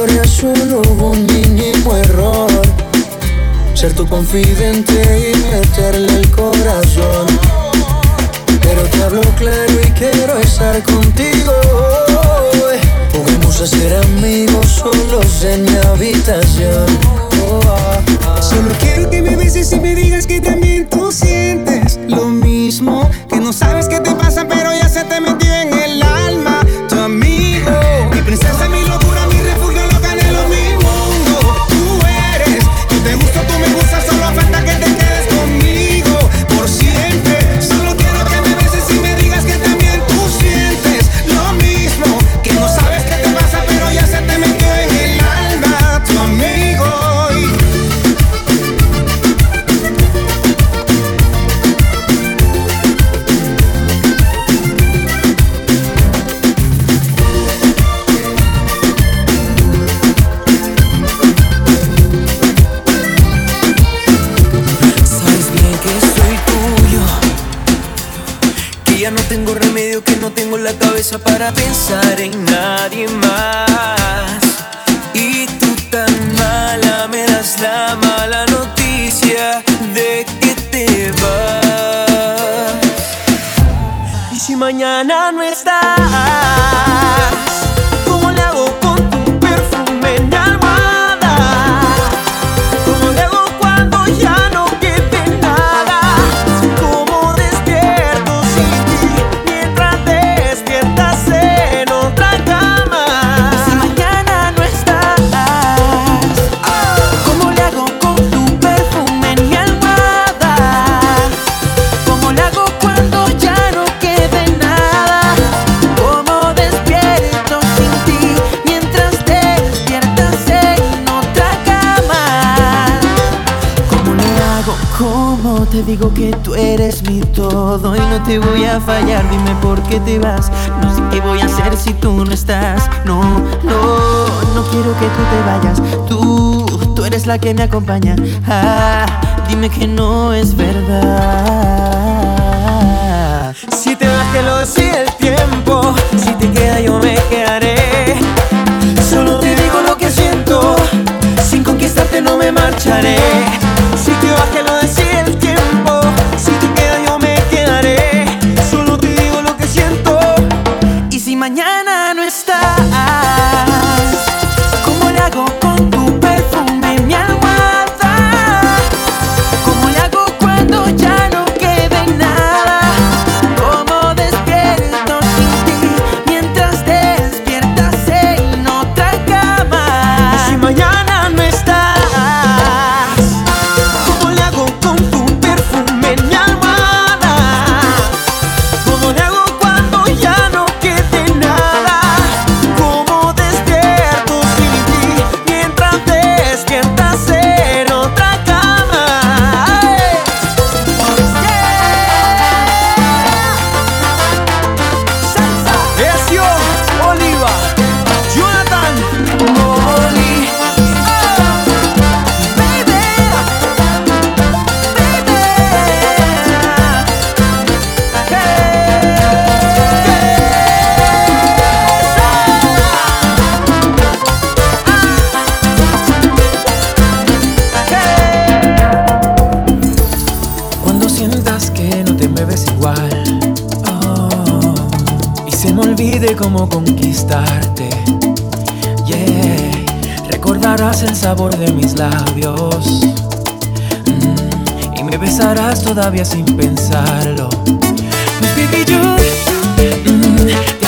resuelvo un mínimo error. Ser tu confidente y meterle el corazón. Pero te hablo claro y quiero estar contigo hoy. Podemos hacer amigos solos en mi habitación. Solo quiero que me beses y me digas que también tú sientes lo mismo fallar, dime por qué te vas. No sé qué voy a hacer si tú no estás. No, no, no quiero que tú te vayas. Tú, tú eres la que me acompaña. Ah, dime que no es verdad. Si te vas, que lo decide el tiempo. Si te queda, yo me quedaré. Solo te digo lo que siento. Sin conquistarte, no me marcharé. Si te vas, que lo olvidé cómo conquistarte. Yeah, recordarás el sabor de mis labios. Mm, y me besarás todavía sin pensarlo. Baby, yo, mm.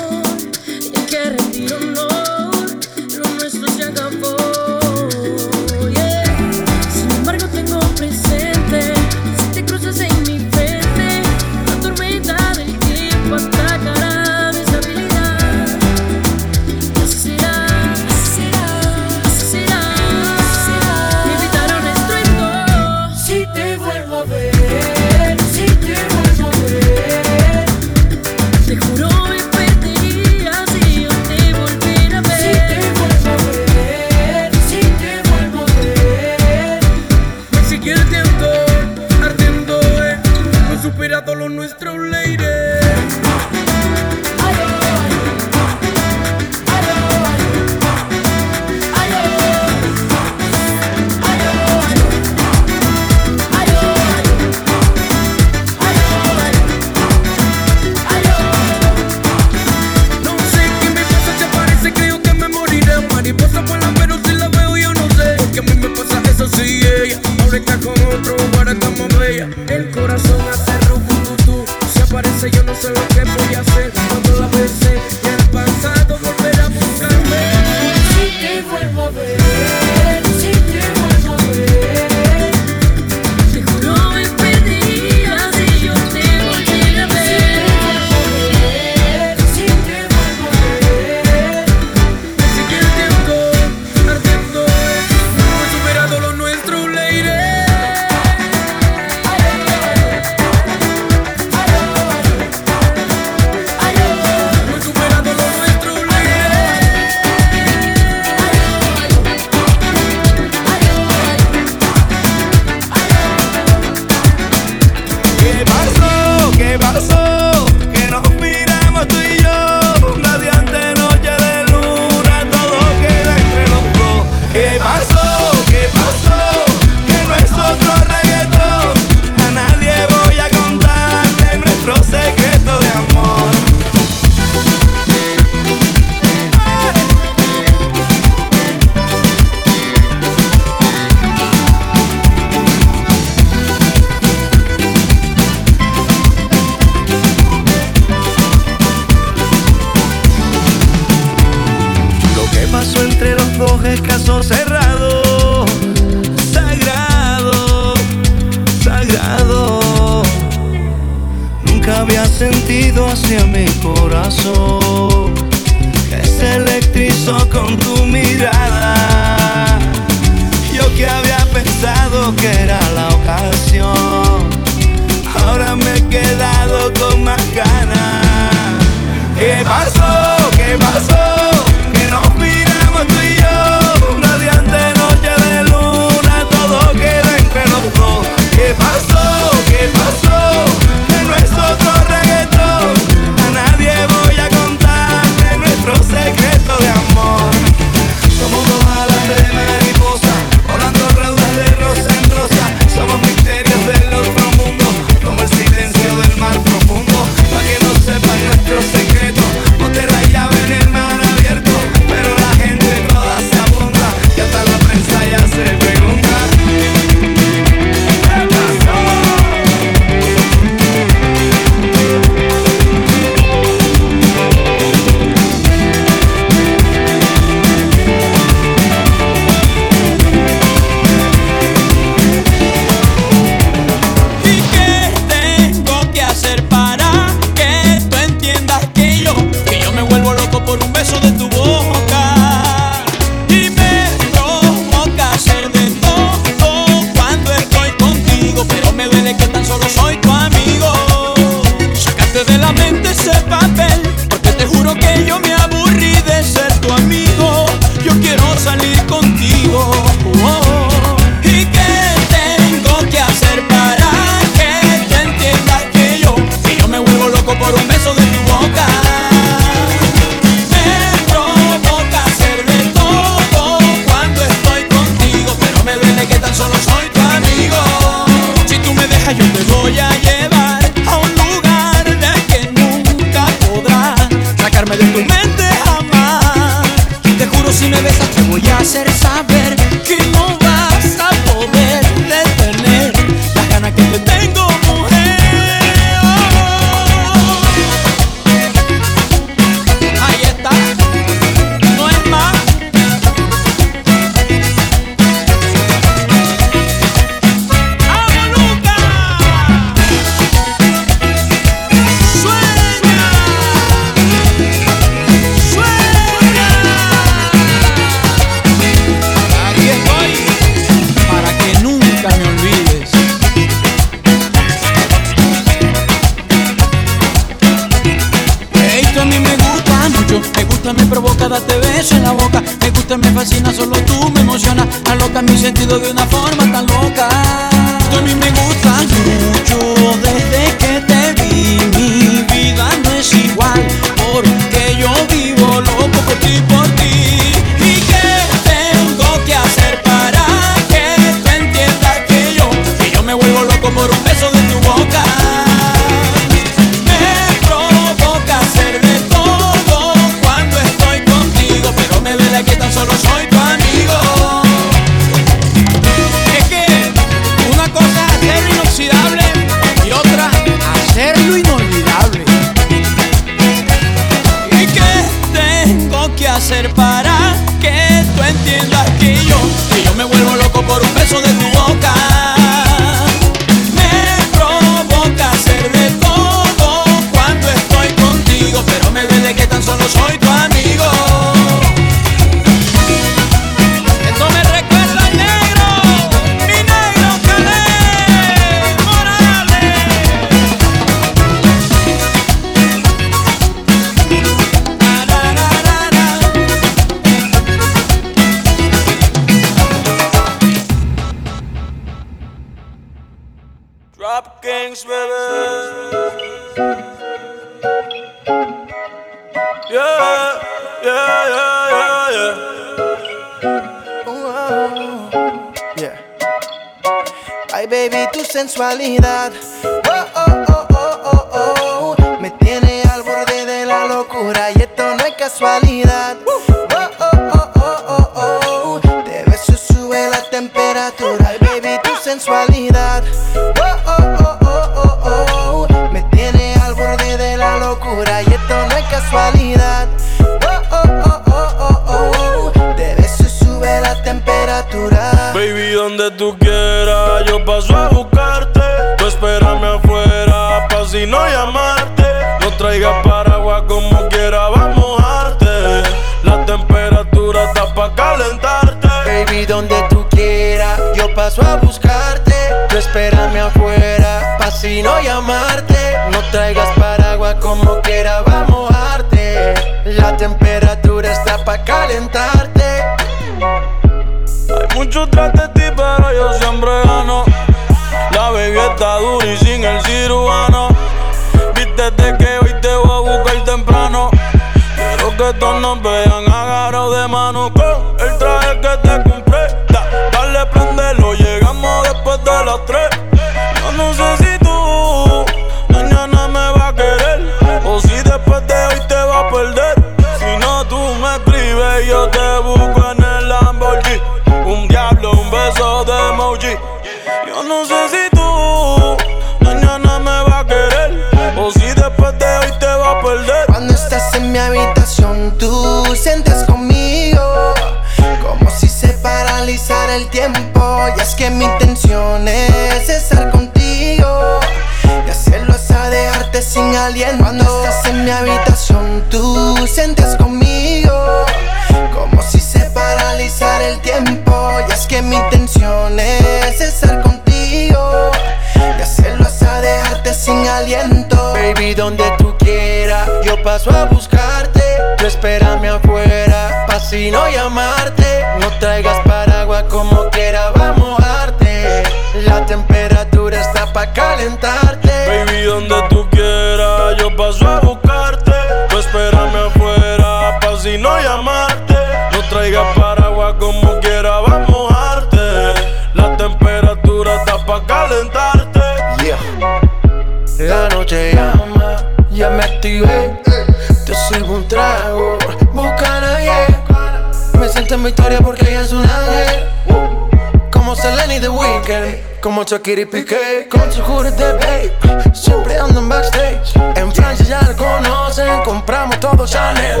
Como Shakira y Piqué, con su de babe. Siempre ando en backstage. En Francia ya la conocen, compramos todo Chanel.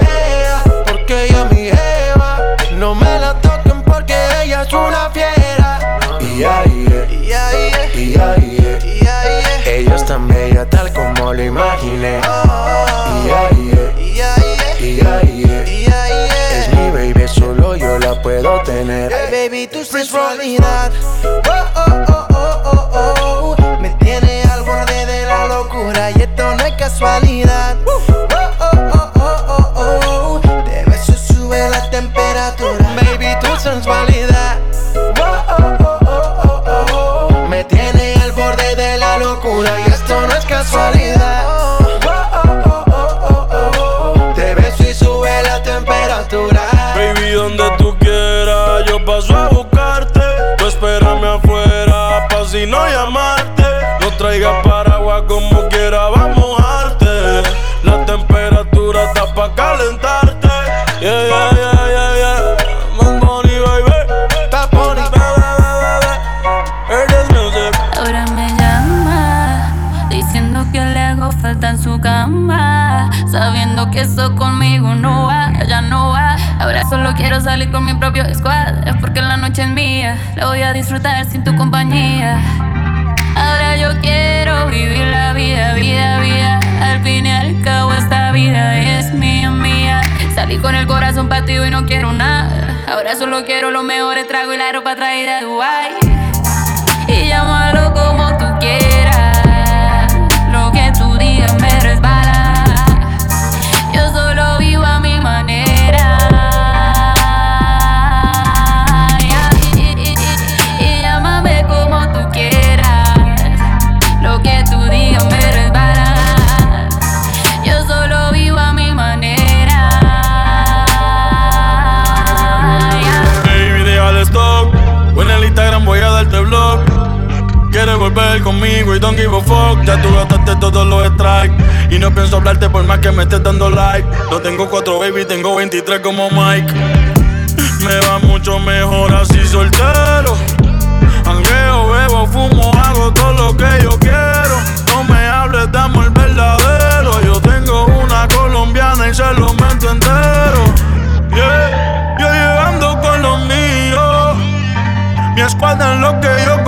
Ella, porque ella es mi Eva. No me la toquen porque ella es una fiera. Y ahí, y ahí, y ahí, y ahí. Ella es tan bella tal como lo imaginé. Puedo tener. baby, tu sensualidad. Oh, oh, oh, oh, oh, oh. Me tiene al borde de la locura y esto no es casualidad. Oh, oh, oh, oh, oh, oh. De beso sube la temperatura. Baby, tu sensualidad. Salir con mi propio squad. Es porque la noche es mía, la voy a disfrutar sin tu compañía. Ahora yo quiero vivir la vida, vida, vida. Al fin y al cabo, esta vida es mía, mía. Salí con el corazón partido y no quiero nada. Ahora solo quiero los mejores tragos y la ropa traída de Dubai. Y llámalo como volver conmigo y don't give a fuck. Ya tú gastaste todos los strikes. Y no pienso hablarte por más que me estés dando like. No tengo cuatro baby, tengo 23 como Mike. Me va mucho mejor así soltero. Angueo, bebo, fumo, hago todo lo que yo quiero. No me hables de amor verdadero. Yo tengo una colombiana y se lo meto entero. Yeah, yo llegando con los míos. escuadra en lo que yo